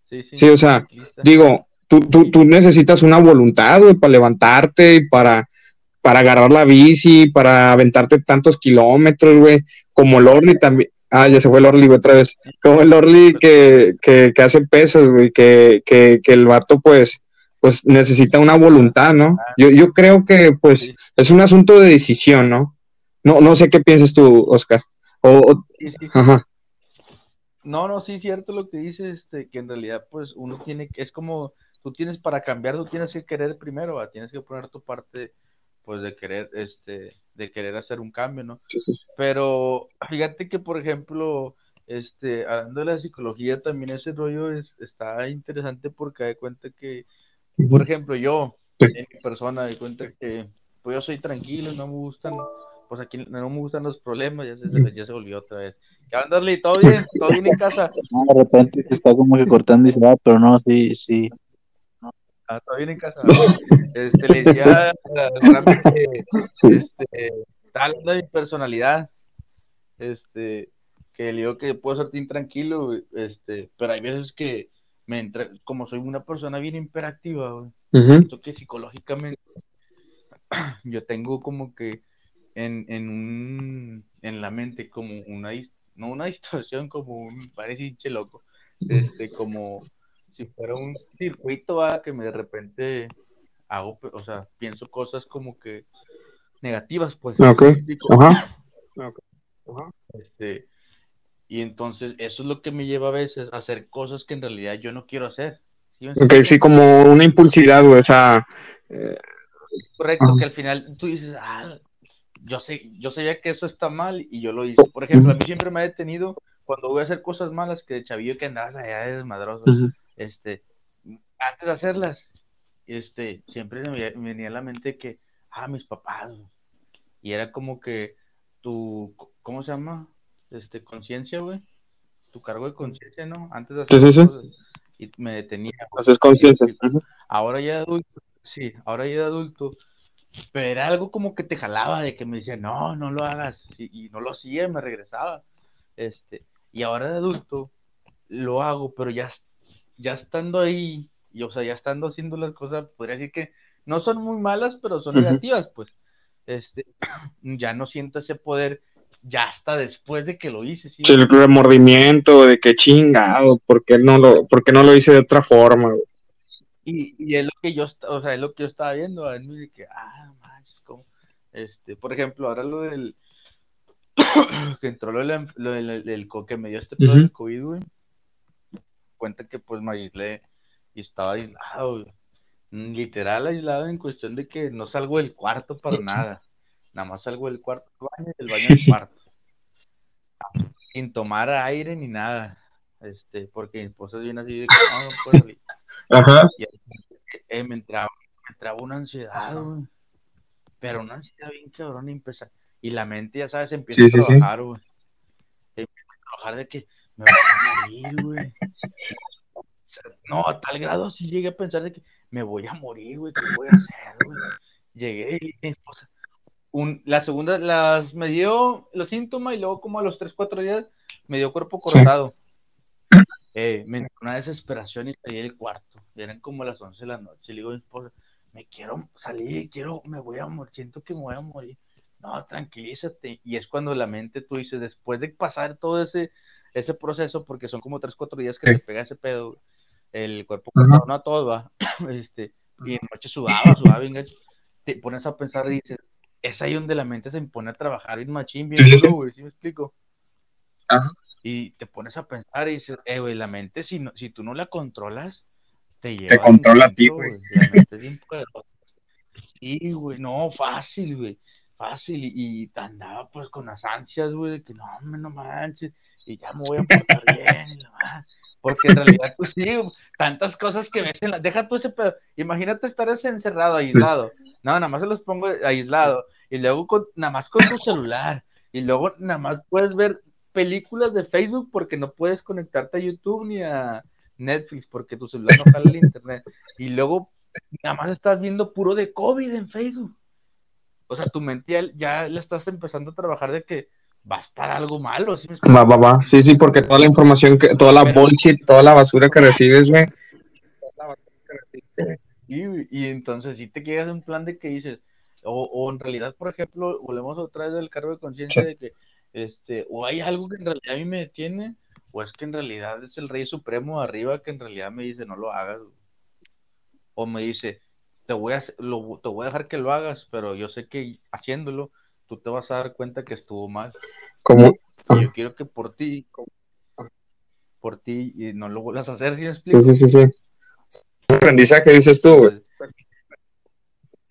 Sí, sí, Sí, o sea. Digo, tú, tú, tú necesitas una voluntad, güey, para levantarte y para, para agarrar la bici, para aventarte tantos kilómetros, güey. Como Lorly también. Ah, ya se fue Lorly güey, otra vez. Como el Lorly que, que, que hace pesas, güey, que, que, que el vato, pues, pues necesita una voluntad, ¿no? Yo, yo creo que, pues, Sí. es un asunto de decisión, ¿no? No, no sé qué piensas tú, Oscar. O, o- Sí, sí. ajá. No, no, sí, cierto lo que dices, este, que en realidad, pues, uno tiene que, es como, tú tienes para cambiar, tú tienes que querer primero, ¿va? tienes que poner tu parte, pues, de querer, este, de querer hacer un cambio, ¿no? Sí, sí, sí. Pero fíjate que, por ejemplo, este, hablando de la psicología, también ese rollo es, está interesante porque de cuenta que, por ejemplo, yo, en mi persona, de cuenta que, pues, yo soy tranquilo, no me gustan, pues, aquí no me gustan los problemas, ya se, ya se volvió otra vez. ¿Qué onda? ¿Todo bien? ¿Todo bien en casa? No, de repente se está como que cortando y se va, pero no, sí, sí. Ah, todo bien en casa. Este, le decía que este, hablando de mi personalidad. Este, que le digo que puedo ser bien tranquilo, güey, este, pero hay veces que me entra, como soy una persona bien hiperactiva, güey, que psicológicamente yo tengo como que en, en un en la mente como una no una distorsión, como un parece hinche loco, este, como si fuera un circuito ¿va? que me de repente hago, o sea, pienso cosas como que negativas, pues. Ok. Ajá. Este, y entonces eso es lo que me lleva a veces a hacer cosas que en realidad yo no quiero hacer. ¿sí Ok, sí, como una impulsividad, güey, o sea, eh, Correcto, Ajá. que al final tú dices, ah, yo sé, yo sabía que eso está mal y yo lo hice. Por ejemplo, a mí siempre me ha detenido cuando voy a hacer cosas malas que de chavillo que andabas allá de desmadroso, este, antes de hacerlas, este, siempre me, venía a la mente que, ah, mis papás, y era como que tu, ¿cómo se llama? Este, conciencia, güey, tu cargo de conciencia, ¿no? Antes de hacer sí, y me detenía, haces conciencia. Ahora ya de adulto, sí, ahora ya de adulto, pero era algo como que te jalaba de que me decía, no, no lo hagas, y, y no lo hacía, me regresaba, este, y ahora de adulto lo hago, pero ya, ya estando ahí, y o sea, ya estando haciendo las cosas, podría decir que no son muy malas, pero son negativas, pues, este, ya no siento ese poder, ya hasta después de que lo hice, ¿sí? Sí, el remordimiento de que chingado, ¿por qué no lo, por qué no lo hice de otra forma? güey? Y, y es lo que yo, o sea, es lo que yo estaba viendo, a mí de que, ah, manches, ¿cómo? Este, por ejemplo, ahora lo del, que entró lo, de la- lo del, del que me dio este Ujú. del COVID, güey, cuenta que pues me aislé y estaba aislado. Mm, literal aislado en cuestión de que no salgo del cuarto para nada, nada más salgo del cuarto al baño y del baño al cuarto, sin tomar aire ni nada, este, porque mi esposa es bien así de que no, no puedo salir. Ajá. Y eh, me entraba, me entraba una ansiedad, güey. Pero una ansiedad bien cabrón y empezar. y la mente, ya sabes, empieza Sí, a sí, sí. trabajar. Empieza a trabajar de que me voy a morir, güey. O sea, no, a tal grado sí llegué a pensar de que me voy a morir, güey, ¿qué voy a hacer, güey? Llegué y mi esposa, un, la segunda, las, me dio los síntomas y luego como a los 3, 4 días me dio cuerpo cortado. Eh, me entró una desesperación y salí del cuarto. Eran como las 11 de la noche. Le digo a mi esposa, me quiero salir, quiero, me voy a morir, siento que me voy a morir. No, tranquilízate. Y es cuando la mente tú dices, después de pasar todo ese, ese proceso, porque son como 3, 4 días que Sí. te pega ese pedo, el cuerpo no a todos va. Este, y en noche sudaba, sudaba bien. Te pones a pensar y dices, es ahí donde la mente se pone a trabajar bien machín, bien Sí, duro, güey, ¿sí me explico? Ajá. Y te pones a pensar y dices, eh, güey, la mente, si, no, si tú no la controlas, te lleva. Te controla a ti, güey. La mente es bien poderosa. Sí, güey, no, fácil, güey, fácil. Y, y andaba pues con las ansias, güey, de que no, hombre, no manches, y ya me voy a portar bien, y la madre. Porque en realidad, pues sí, tantas cosas que ves en la... Deja tú ese pedo. Imagínate estar encerrado, aislado. No, nada más se los pongo aislado. Y luego nada más con tu celular. Y luego nada más puedes ver películas de Facebook porque no puedes conectarte a YouTube ni a Netflix porque tu celular no jala el internet. Y luego nada más estás viendo puro de COVID en Facebook. O sea, tu mente ya, ya le estás empezando a trabajar de que va a estar algo malo. ¿sí me? Va, va, va. Sí, sí, porque toda la información, que, toda la Pero- bullshit, toda la basura que recibes, güey. Güey, y entonces si te quedas en un plan de que dices, o, o en realidad, por ejemplo, volvemos otra vez del cargo de conciencia Sí. de que, este, o hay algo que en realidad a mí me detiene, o es que en realidad es el rey supremo de arriba que en realidad me dice, no lo hagas, güey. o me dice, te voy a, lo, te voy a dejar que lo hagas, pero yo sé que haciéndolo, tú te vas a dar cuenta que estuvo mal, Como, yo quiero que por ti, por ti, y no lo vuelvas a hacer, ¿sí me explico? sí, sí, sí, sí. Aprendizaje, dices tú, güey.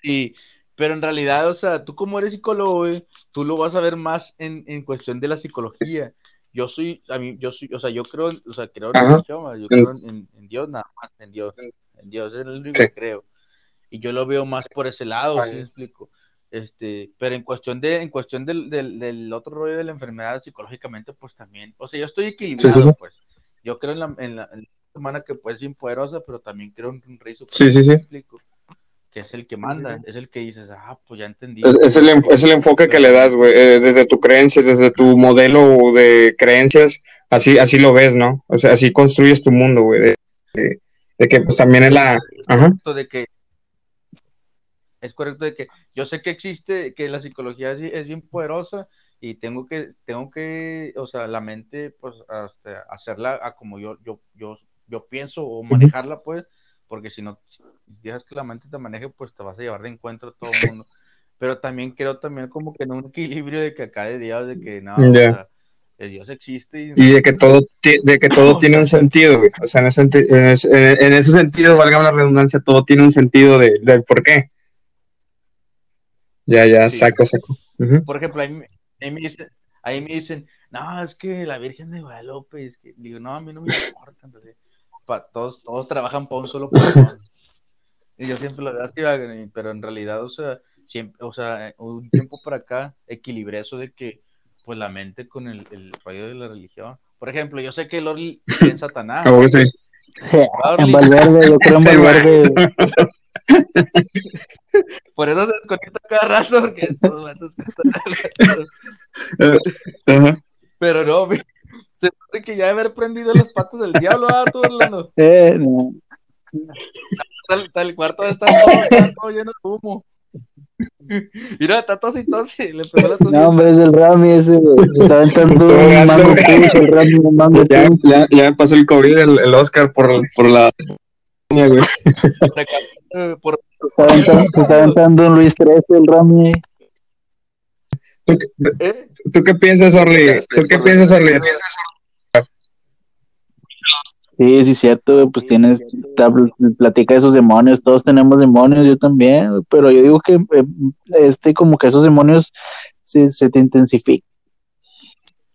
Sí, pero en realidad, o sea, tú como eres psicólogo, güey, tú lo vas a ver más en, en cuestión de la psicología. Yo soy, a mí, yo soy, o sea, yo creo, o sea, creo en yo creo en, Dios nada más, en Dios, en Dios es el único Sí. que creo. Y yo lo veo más por ese lado, ¿sí me explico? Este, pero en cuestión de, en cuestión del, del, del otro rollo de la enfermedad psicológicamente, pues también, o sea, yo estoy equilibrado, Sí, sí, sí. pues. Yo creo en la, en la, en la semana que pues es bien poderosa, pero también creo en un rey supremo, Sí, sí, sí. Que es el que manda, es el que dices, ah, pues ya entendí. Es, es el, enf- es el enfoque que le das, güey, eh, desde tu creencia, desde tu modelo de creencias, así, así lo ves, ¿no? O sea, así construyes tu mundo, güey, de, de- de que pues también es la... Ajá, de que es correcto de que yo sé que existe, que la psicología es, es bien poderosa y tengo que, tengo que, o sea, la mente, pues, hasta hacerla a como yo, yo, yo, yo pienso o manejarla, pues, porque si no si dejas que la mente te maneje, pues te vas a llevar de encuentro a todo el mundo. Pero también creo también como que en un equilibrio de que acá de Dios, de que no, o Ya. sea, el Dios existe y, y de que todo, de que todo tiene un sentido, güey. O sea, en ese, en ese, en ese sentido, valga la redundancia, todo tiene un sentido de, del por qué. Ya, ya, Sí. saco, saco. Por ejemplo, ahí, me- ahí me dicen, ahí me dicen, no, es que la Virgen de Guadalupe, es que, digo, no, a mí no me importa. Pa- todos, todos trabajan para un solo patrón. Y yo siempre lo veo así, va, pero en realidad, o sea, siempre, o sea, un tiempo para acá equilibré eso de que, pues, la mente con el, el rollo de la religión. Por ejemplo, yo sé que cree en Satanás. Güey, sí. En Valverde, yo creo en Sí, güey. Valverde. Por eso se desconecta cada rato, porque estos vatos están. Eh. Pero no, mi- se parece que ya de haber prendido las patas del diablo, ah, tú, Orlando. Eh, no. El cuarto está todo, está todo lleno de humo. Mira, está tos y tos, y le pegó la tos. No, hombre, es el Rami ese, güey. Está aventando un mango el Rami un mango Ya, ya, ya me pasó el COVID, el, el Oscar, por, por la... güey. Eh, por- Se está aventando, se está aventando un Luis XIII, el Rami. ¿Tú, qué- ¿Eh? tú qué piensas, Orly? ¿Tú qué piensas, Orly? Sí, sí, cierto, güey, pues tienes, platica de esos demonios, todos tenemos demonios, yo también, güey, pero yo digo que eh, este, como que esos demonios se, se te intensifican,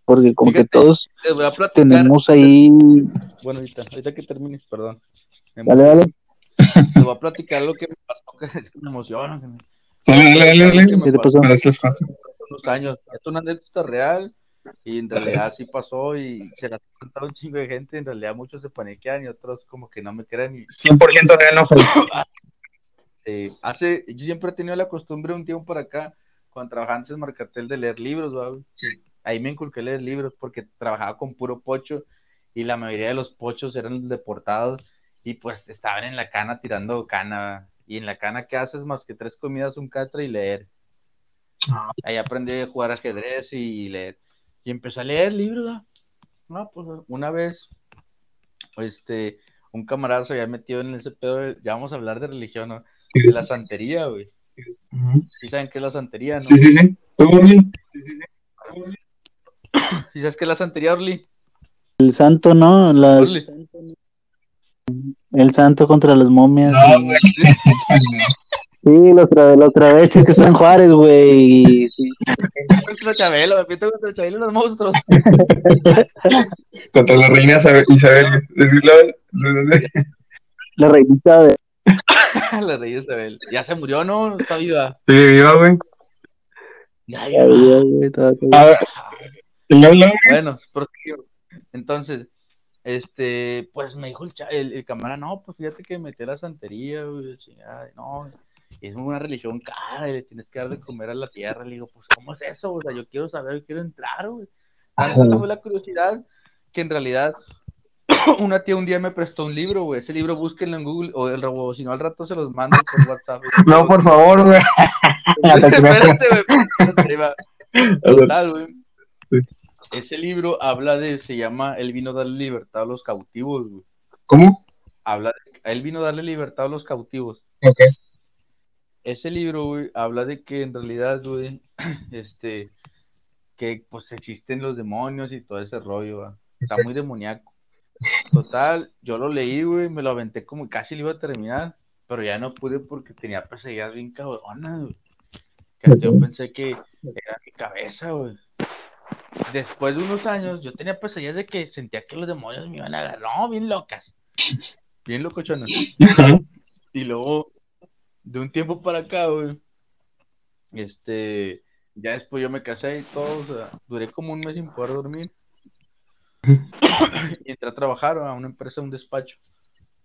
porque como que todos tenemos ahí, Bueno, ahorita, ahorita que termines, perdón. Me dale, dale, Les voy a platicar lo que me pasó, que es que me emociona. que me- Dale, dale, dale, me ¿qué te pasó. Para fácil. unos años. Es una anécdota real y en realidad sí pasó y se la ha contado un chingo de gente. En realidad muchos se paniquean y otros como que no me creen. Y... 100% real no fue. Eh, hace, yo siempre he tenido la costumbre un tiempo por acá, cuando trabajaba antes en Marcatel, de leer libros. Ahí me inculqué leer libros porque trabajaba con puro pocho y la mayoría de los pochos eran los deportados y pues estaban en la cana tirando cana. Y en la cana, ¿qué haces más que tres comidas, un catra y leer? Ah. Ahí aprendí a jugar ajedrez y leer. Y empecé a leer libros. No, pues una vez, este, un camarada se había metido en ese pedo, de- ya vamos a hablar de religión, ¿no? De la santería, güey. Ujú. ¿Sí saben qué es la santería, no? Sí, sí, sí. ¿Todo bien? ¿Sí sabes qué es la santería, Orly? El santo, ¿no? Las, Orly. El santo contra las momias. No, güey. Sí, los, tra los travestis que están en Juárez, güey. sí. Contra Chabelo, me pinto contra Chabelo y los monstruos. Contra la reina Isabel. Isabel. La reinita de... la reina Isabel. Ya se murió, ¿no? Está viva. Sí, viva, güey. Ya, Ya, viva. güey, todo- todo- A ver, no, no. Bueno, prosigo. Entonces, este, pues me dijo el, el, el camarada, no, pues fíjate que metí la santería, güey, chingada, no, es una religión cara, y le tienes que dar de comer a la tierra. Le digo, pues, ¿cómo es eso? O sea, yo quiero saber, yo quiero entrar, güey. Fue la curiosidad que en realidad una tía un día me prestó un libro, güey. Ese libro búsquenlo en Google o el robo, si no al rato se los mando por WhatsApp. No, por favor, güey. Espérate, güey. Total, güey. Ese libro habla de, se llama Él vino a darle libertad a los cautivos, güey. ¿Cómo? Habla de, Él vino a darle libertad a los cautivos. Ok. Ese libro, güey, habla de que en realidad, güey, este, que pues existen los demonios y todo ese rollo, va. Está muy demoníaco. Total, yo lo leí, güey, me lo aventé como casi lo iba a terminar, pero ya no pude porque tenía pesadillas bien cabronas, güey. Que yo pensé que era mi cabeza, güey. Después de unos años, yo tenía pesadillas de que sentía que los demonios me iban a agarrar, no, bien locas, bien locochonas. Y luego, de un tiempo para acá, güey, este, ya después yo me casé y todo, o sea, duré como un mes sin poder dormir. Y entré a trabajar a una empresa, a un despacho.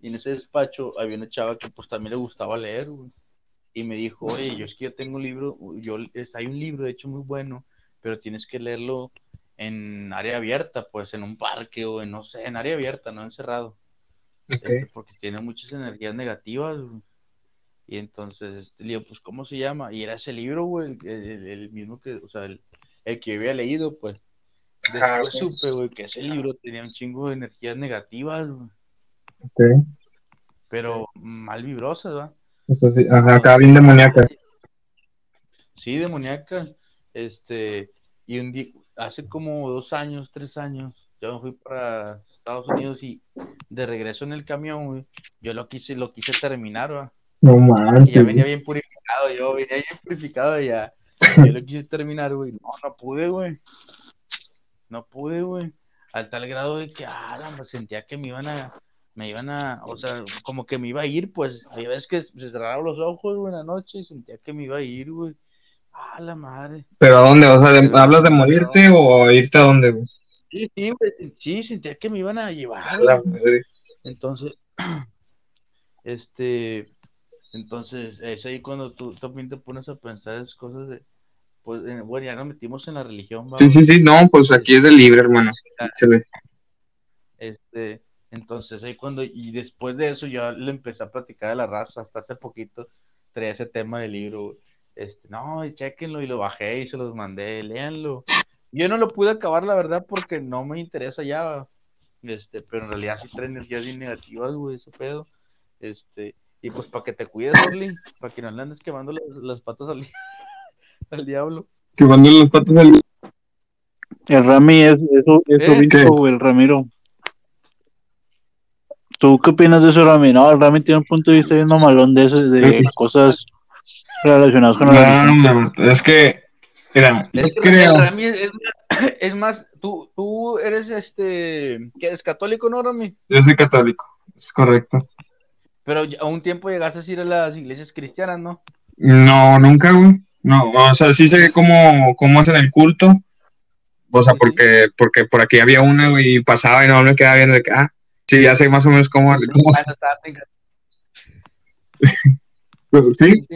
Y en ese despacho había una chava que pues también le gustaba leer, güey. Y me dijo, oye, yo es que yo tengo un libro, yo, es- hay un libro de hecho muy bueno, pero tienes que leerlo en área abierta, pues en un parque o en, no sé, en área abierta, no encerrado este, porque tiene muchas energías negativas. güey. Y entonces, este, le digo, pues, ¿cómo se llama? Y era ese libro, güey, el, el- el mismo que, o sea, el, el que había leído, pues. Ah, Después ok. supe, güey, que ese libro tenía un chingo de energías negativas, güey, pero mal vibrosas, sí. Ajá, acá bien demoníaca. Sí, demoníacas. Este, y un día, hace como dos años, tres años, yo me fui para Estados Unidos y de regreso en el camión, güey, yo lo quise, lo quise terminar. No Y ya manches. venía bien purificado, yo venía bien purificado ya. Yo lo quise terminar, güey. No, no pude, güey. No pude, güey. Al tal grado de que, ah, sentía que me iban a, me iban a, o sea, como que me iba a ir, pues. Había veces que se cerraron los ojos, güey, en la noche y sentía que me iba a ir, güey. Ah, la madre. ¿Pero a dónde? O sea, de- ¿hablas de morirte o irte a dónde, güey? Sí, sí, güey. Sí, sentía que me iban a llevar, A la madre. Entonces, este, entonces, es ahí cuando tú también te pones a pensar esas cosas de, pues, bueno, ya nos metimos en la religión, Sí, sí, sí. No, pues aquí es de libre, hermano. Échale. este, entonces ahí cuando, y después de eso yo le empecé a platicar de la raza, hasta hace poquito traía ese tema del libro, güey. Este, no, y chequenlo, y lo bajé y se los mandé, léanlo. Yo no lo pude acabar, la verdad, porque no me interesa ya, este, pero en realidad sí trae energías bien negativas, güey, ese pedo, este, y pues para que te cuides, Orly, para que no le andes quemando las, las patas al, al diablo. Que mando los patos al. El Rami es, eso, eso ¿Eh? ¿Qué? güey, el Ramiro. ¿Tú qué opinas de eso, Rami? No, el Rami tiene un punto de vista bien mamalón de, eso, de cosas relacionadas con. No, no, es que. Mira, yo Es que creo. es, es más, es más, tú, tú eres este, que eres católico, ¿no, Rami? Yo soy católico. Es correcto. Pero a un tiempo llegaste a ir a las iglesias cristianas, ¿no? No, nunca, güey. No, o sea, sí sé cómo, cómo hacen el culto. O sea, porque, porque por aquí había una, güey, y pasaba y no me quedaba viendo de que, ah, sí, ya sé más o menos cómo. cómo... ¿Sí?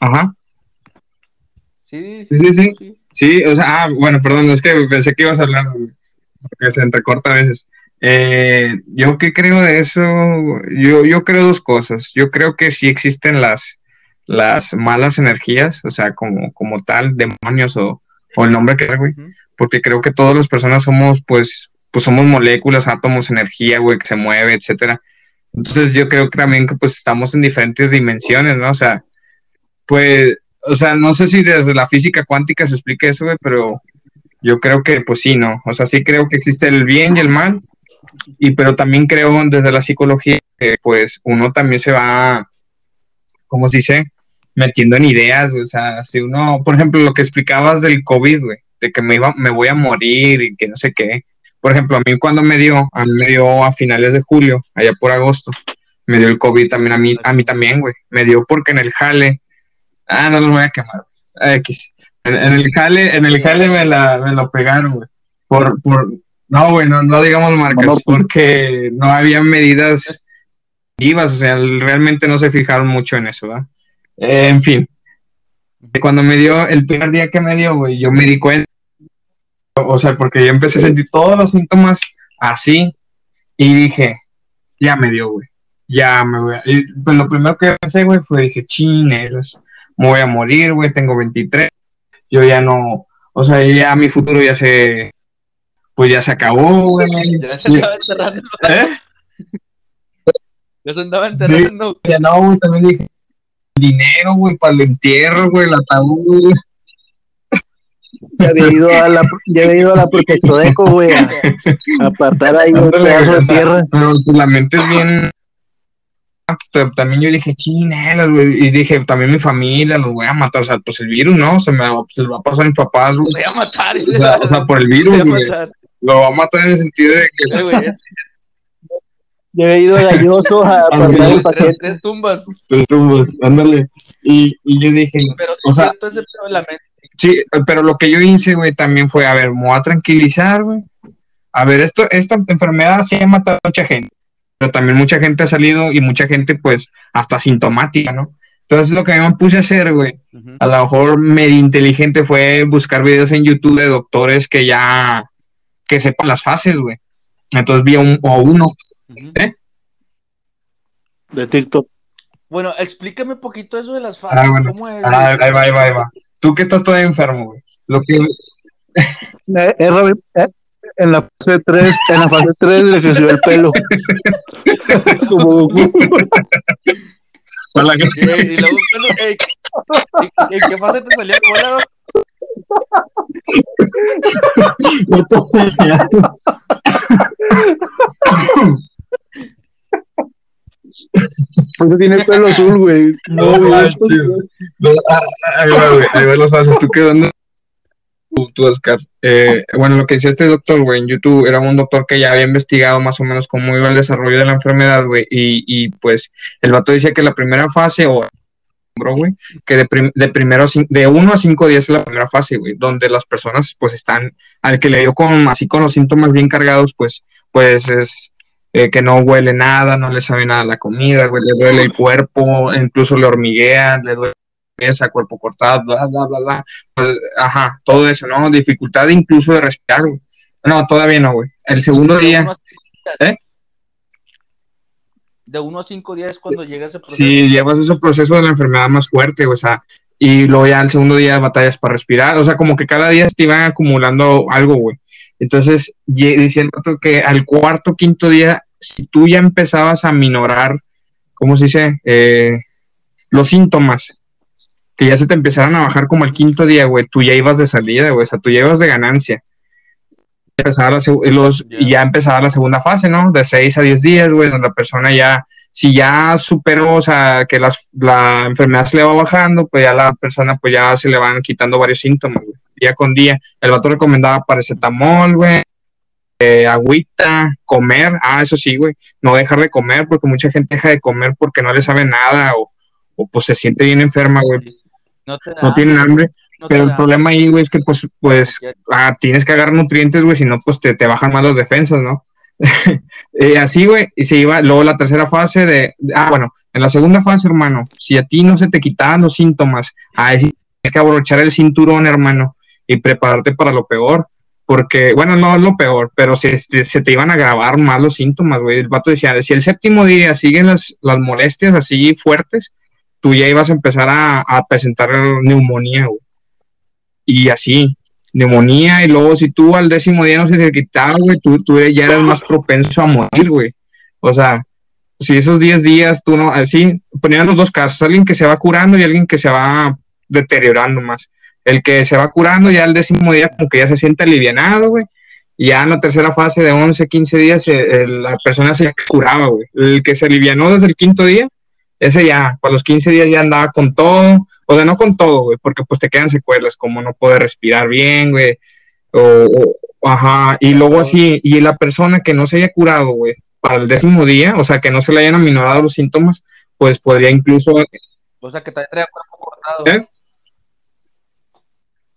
Ajá. Sí, sí, sí. sí. O sea, ah, bueno, perdón, es que pensé que ibas a hablar, porque se entrecorta a veces. Eh, yo qué creo de eso, yo, yo creo dos cosas. Yo creo que sí existen las, las malas energías, o sea, como, como tal, demonios o, o el nombre que güey, porque creo que todas las personas somos, pues, pues somos moléculas, átomos, energía, güey, que se mueve, etcétera. Entonces yo creo que también que pues estamos en diferentes dimensiones, ¿no? O sea, pues, o sea, no sé si desde la física cuántica se explica eso, güey, pero yo creo que pues sí, ¿no? O sea, sí creo que existe el bien y el mal, y pero también creo desde la psicología que pues uno también se va, ¿cómo se dice? Metiendo en ideas, o sea, si uno, por ejemplo, lo que explicabas del COVID, güey, de que me iba, me voy a morir y que no sé qué, por ejemplo, a mí cuando me dio, a mí me dio a finales de julio, allá por agosto, me dio el COVID también a mí, a mí también, güey. Me dio porque en el jale, ah, no los voy a quemar, X. En, el jale, en el jale me, la, me lo pegaron, güey. Por, por, no, güey, no, digamos marcas, porque no había medidas vivas, o sea, realmente no se fijaron mucho en eso, ¿verdad? Eh, en fin, cuando me dio, el primer día que me dio, güey, yo me di cuenta o sea, porque yo empecé a sentir todos los síntomas así y dije, ya me dio, güey, ya me voy a... Y pues lo primero que pensé, güey, fue, dije, chinelas, me voy a morir, güey, tengo 23, yo ya no, o sea, ya mi futuro ya se, pues ya se acabó, güey. Ya se estaba enterrando. ¿Eh? Ya se andaba enterrando. ya no, güey, también dije, dinero, güey, para el entierro, güey, el ataúd. Ya había ido a la, ya había ido a la Protectodeco, güey, a, apartar ahí un pedazo de tierra. Pero la mente es bien. También yo dije, chinelas, güey. Y dije, también mi familia, los voy a matar. O sea, pues el virus, ¿no? Se me se va a pasar a mis papás, güey. Voy a matar. O sea, o sea, por el virus, güey. Lo va a matar en el sentido de que. Yo he ido galloso a apartar el paquete. Tres tumbas. Tres tumbas, ándale. Y, y yo dije, pero o sea, de la mente Sí, pero lo que yo hice, güey, también fue, a ver, me voy a tranquilizar, güey. A ver, esto, esta enfermedad sí ha matado a mucha gente, pero también mucha gente ha salido y mucha gente, pues, hasta sintomática, ¿no? Entonces, lo que me puse a hacer, güey, a lo mejor medio inteligente fue buscar videos en YouTube de doctores que ya, que sepan las fases, güey. Entonces vi a, un, a uno, ¿eh? De TikTok. Bueno, explícame un poquito eso de las fases. Ah, bueno. ¿Cómo es? Ah, ahí va, ahí va, ahí va. Tú que estás todavía enfermo, güey. Lo que... Eh, eh, en la fase 3, en la fase 3 le creció el pelo. Como Goku. Hola, que... y, luego, eh, ¿en qué fase te salió cola? No Pues tiene pelo azul, güey. No, no, ah, no, ah, ahí va, güey. Ahí va los fases. ¿Tú qué dónde? Tú, Oscar. Eh, bueno, lo que decía este doctor, güey, en YouTube, era un doctor que ya había investigado más o menos cómo iba el desarrollo de la enfermedad, güey. Y, y pues el vato decía que la primera fase, o güey, que de, de primero de uno a cinco días es la primera fase, güey, donde las personas pues están, al que le dio con así con los síntomas bien cargados, pues, pues es eh, que no huele nada, no le sabe nada la comida, güey, le duele el cuerpo, incluso le hormiguean, le duele esa cuerpo cortado, bla, bla, bla, bla. Pues, ajá, todo eso, ¿no? Dificultad incluso de respirar, güey. No, todavía no, güey. El segundo día. ¿Eh? De uno a cinco días cuando llega ese proceso. Sí, llevas ese proceso de la enfermedad más fuerte, o sea, y luego ya el segundo día batallas para respirar, o sea, como que cada día te iban acumulando algo, güey. Entonces, diciendo que al cuarto, quinto día, si tú ya empezabas a minorar, ¿cómo se dice? Eh, los síntomas, que ya se te empezaron a bajar como el quinto día, güey, tú ya ibas de salida, güey, o sea, tú ya ibas de ganancia. Empezaba los, y ya empezaba la segunda fase, ¿no? De seis a diez días, güey, donde la persona ya, si ya superó, o sea, que la enfermedad se le va bajando, pues ya la persona, pues ya se le van quitando varios síntomas, güey día con día. El vato recomendaba paracetamol, güey, eh, agüita, comer. Ah, eso sí, güey, no dejar de comer porque mucha gente deja de comer porque no le sabe nada o, o pues se siente bien enferma, güey. No, te da no tienen hambre. no Pero el da problema ahí, güey, es que pues, pues ah, tienes que agarrar nutrientes, güey, si no, pues te, te bajan más las defensas, ¿no? Eh, así, güey, y se iba, luego la tercera fase de, ah, bueno, en la segunda fase, hermano, si a ti no se te quitaban los síntomas, ahí sí tienes que abrochar el cinturón, hermano, y prepararte para lo peor, porque, bueno, no es lo peor, pero se, se, te iban a agravar más los síntomas, güey. El vato decía, si el séptimo día siguen las, las molestias así fuertes, tú ya ibas a empezar a, a presentar neumonía, güey. Y así, neumonía, y luego si tú al décimo día no se te quitaba, güey, tú, tú ya eras más propenso a morir, güey. O sea, si esos 10 días tú no, así, ponían los dos casos, alguien que se va curando y alguien que se va deteriorando más. El que se va curando ya el décimo día como que ya se siente alivianado, güey. Y ya en la tercera fase de 11, 15 días eh, el- la persona se curaba, güey. El que se alivianó desde el quinto día, ese ya, para los 15 días ya andaba con todo, o de no con todo, güey, porque pues te quedan secuelas, como no poder respirar bien, güey, o, o- ajá, y luego así, y la persona que no se haya curado, güey, para el décimo día, o sea, que no se le hayan aminorado los síntomas, pues podría incluso, O sea, que cuerpo cortado. ¿eh?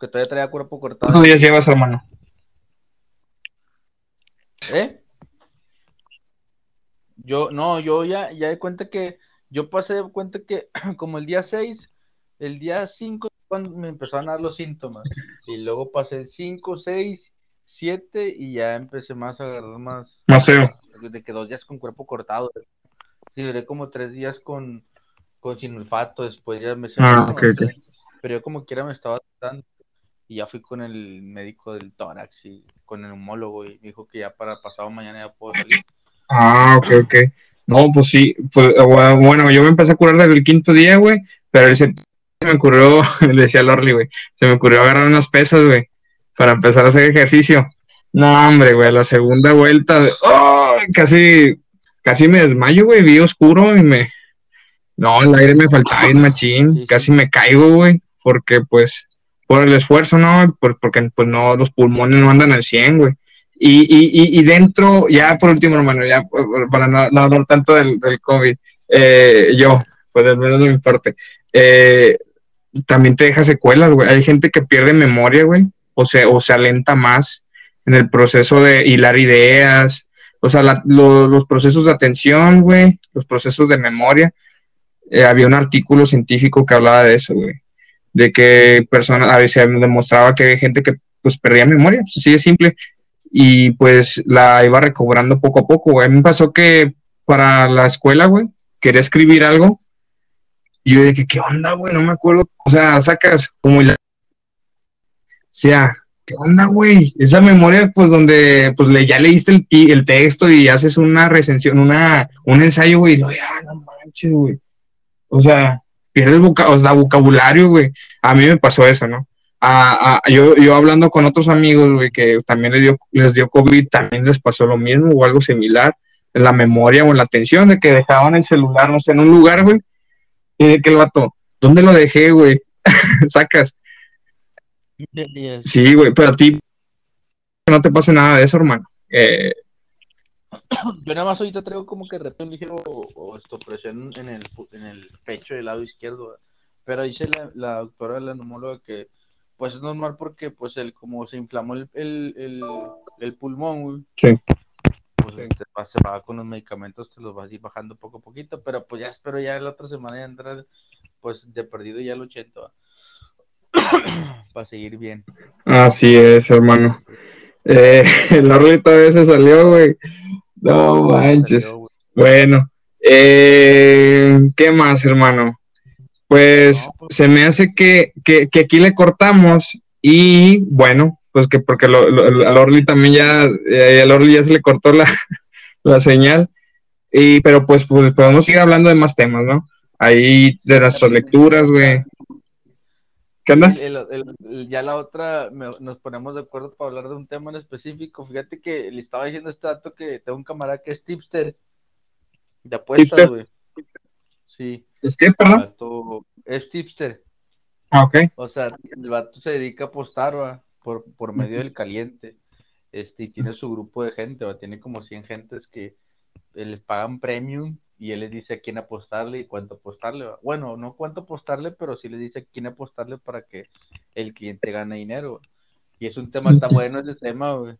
Que todavía traía cuerpo ¿Cuántos cortado. días llevas, hermano? ¿Eh? Yo, no, yo ya, ya de cuenta que, yo pasé de cuenta que como el día 6, el día 5 cuando me empezaron a dar los síntomas. Y luego pasé el 5, 6, 7 y ya empecé más a agarrar más, Más feo. de que dos días con cuerpo cortado. Sí, duré como tres días con, con sin olfato, después ya me Ah, no ok, sé, ok. Pero yo como quiera me estaba tratando y ya fui con el médico del tórax y con el neumólogo y me dijo que ya para pasado mañana ya puedo salir. Ah, ok, ok. No, pues sí, pues bueno, yo me empecé a curar desde el quinto día, güey, pero el se me ocurrió, le decía a Lorly, güey, se me ocurrió agarrar unas pesas, güey, para empezar a hacer ejercicio. No, hombre, güey, la segunda vuelta, ¡ay! casi, casi me desmayo, güey, vi oscuro y me, no, el aire me faltaba bien machín, casi me caigo, güey, porque pues, por el esfuerzo, ¿no? Por- porque pues no, los pulmones no andan al 100, güey. Y, y, y, dentro, ya por último, hermano, ya para no, hablar tanto del, COVID, eh, yo, pues al menos de mi eh, también te deja secuelas, güey. Hay gente que pierde memoria, güey, o se, o se alenta más en el proceso de hilar ideas, o sea, la- lo- los procesos de atención, güey, los procesos de memoria. Eh, había un artículo científico que hablaba de eso, güey, de que personas, a veces demostraba que hay gente que pues perdía memoria, pues, así de simple, y pues la iba recobrando poco a poco. A mí me pasó que para la escuela, güey, quería escribir algo, y yo dije, ¿qué onda, güey? No me acuerdo, o sea, sacas como la... O sea, ¿qué onda, güey? Esa memoria, pues, donde, pues, le, ya leíste el, el texto y haces una recensión, una, un ensayo, güey, y lo, ya, no manches, güey. O sea, pierdes vocabulario, güey. A mí me pasó eso, ¿no? A, a- yo, yo hablando con otros amigos, güey, que también les dio, les dio COVID, también les pasó lo mismo o algo similar en la memoria o en la atención de que dejaban el celular, no sé, en un lugar, güey, y de que el vato, ¿dónde lo dejé, güey? Sacas. Sí, güey, pero a ti no te pase nada de eso, hermano. Eh, Yo nada más ahorita traigo como que de repente un ligero o, o esto, presión en el, en el pecho del lado izquierdo. ¿verdad? Pero dice la, la doctora, la neumóloga, que pues es normal porque pues el como se inflamó el, el, el, el pulmón, güey, Sí. pues Sí. este, va- se va con los medicamentos, te los vas a ir bajando poco a poquito, pero pues ya espero ya la otra semana ya entrar pues de perdido ya el 80 ¿va? para seguir bien. así es, hermano. Eh, el Orlito a veces salió, güey. No manches. Bueno, eh, ¿qué más, hermano? Pues No, pues- se me hace que, que, que aquí le cortamos y bueno, pues que porque lo, lo- al Orly también ya, eh, al Orly ya se le cortó la, la señal, y, pero pues, pues podemos seguir hablando de más temas, ¿no? Ahí de nuestras lecturas, güey. ¿Qué onda? El- el- el- el- ya la otra me- nos ponemos de acuerdo para hablar de un tema en específico. Fíjate que le estaba diciendo este dato que tengo un camarada que es tipster de apuestas, güey. Sí, ¿Es perdón? vato es tipster. Ah, ok. O sea, el vato se dedica a apostar, ¿va? Por, por medio del caliente. Este, y tiene su grupo de gente, ¿va? Tiene como 100 gentes que eh, les pagan premium y él les dice a quién apostarle y cuánto apostarle. Bueno, no cuánto apostarle, pero sí les dice a quién apostarle para que el cliente gane dinero. Y es un tema, está bueno ese tema, güey.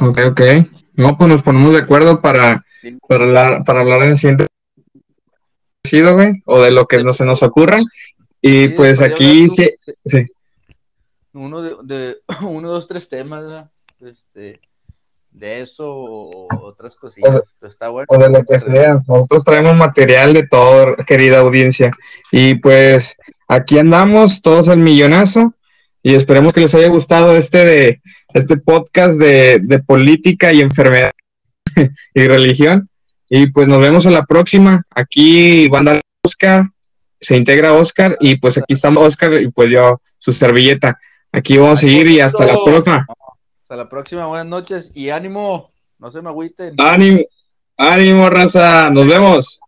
Ok, ok. No, pues nos ponemos de acuerdo para, para, hablar, para hablar en el siguiente güey, o de lo que no se nos ocurra. Y pues aquí sí, sí. Uno de, de, uno, dos, tres temas, este, de eso o otras cositas. Está bueno. O de lo que sea. Nosotros traemos material de todo, querida audiencia. Y pues aquí andamos, todos al millonazo. Y esperemos que les haya gustado este de este podcast de, de política y enfermedad y religión. Y pues nos vemos en la próxima. Aquí van a Oscar, se integra Oscar, y pues aquí estamos Oscar y pues yo, su servilleta. Aquí vamos a seguir y hasta la próxima. Hasta la próxima, buenas noches y ánimo, no se me agüiten. Ánimo, ánimo, raza, nos vemos.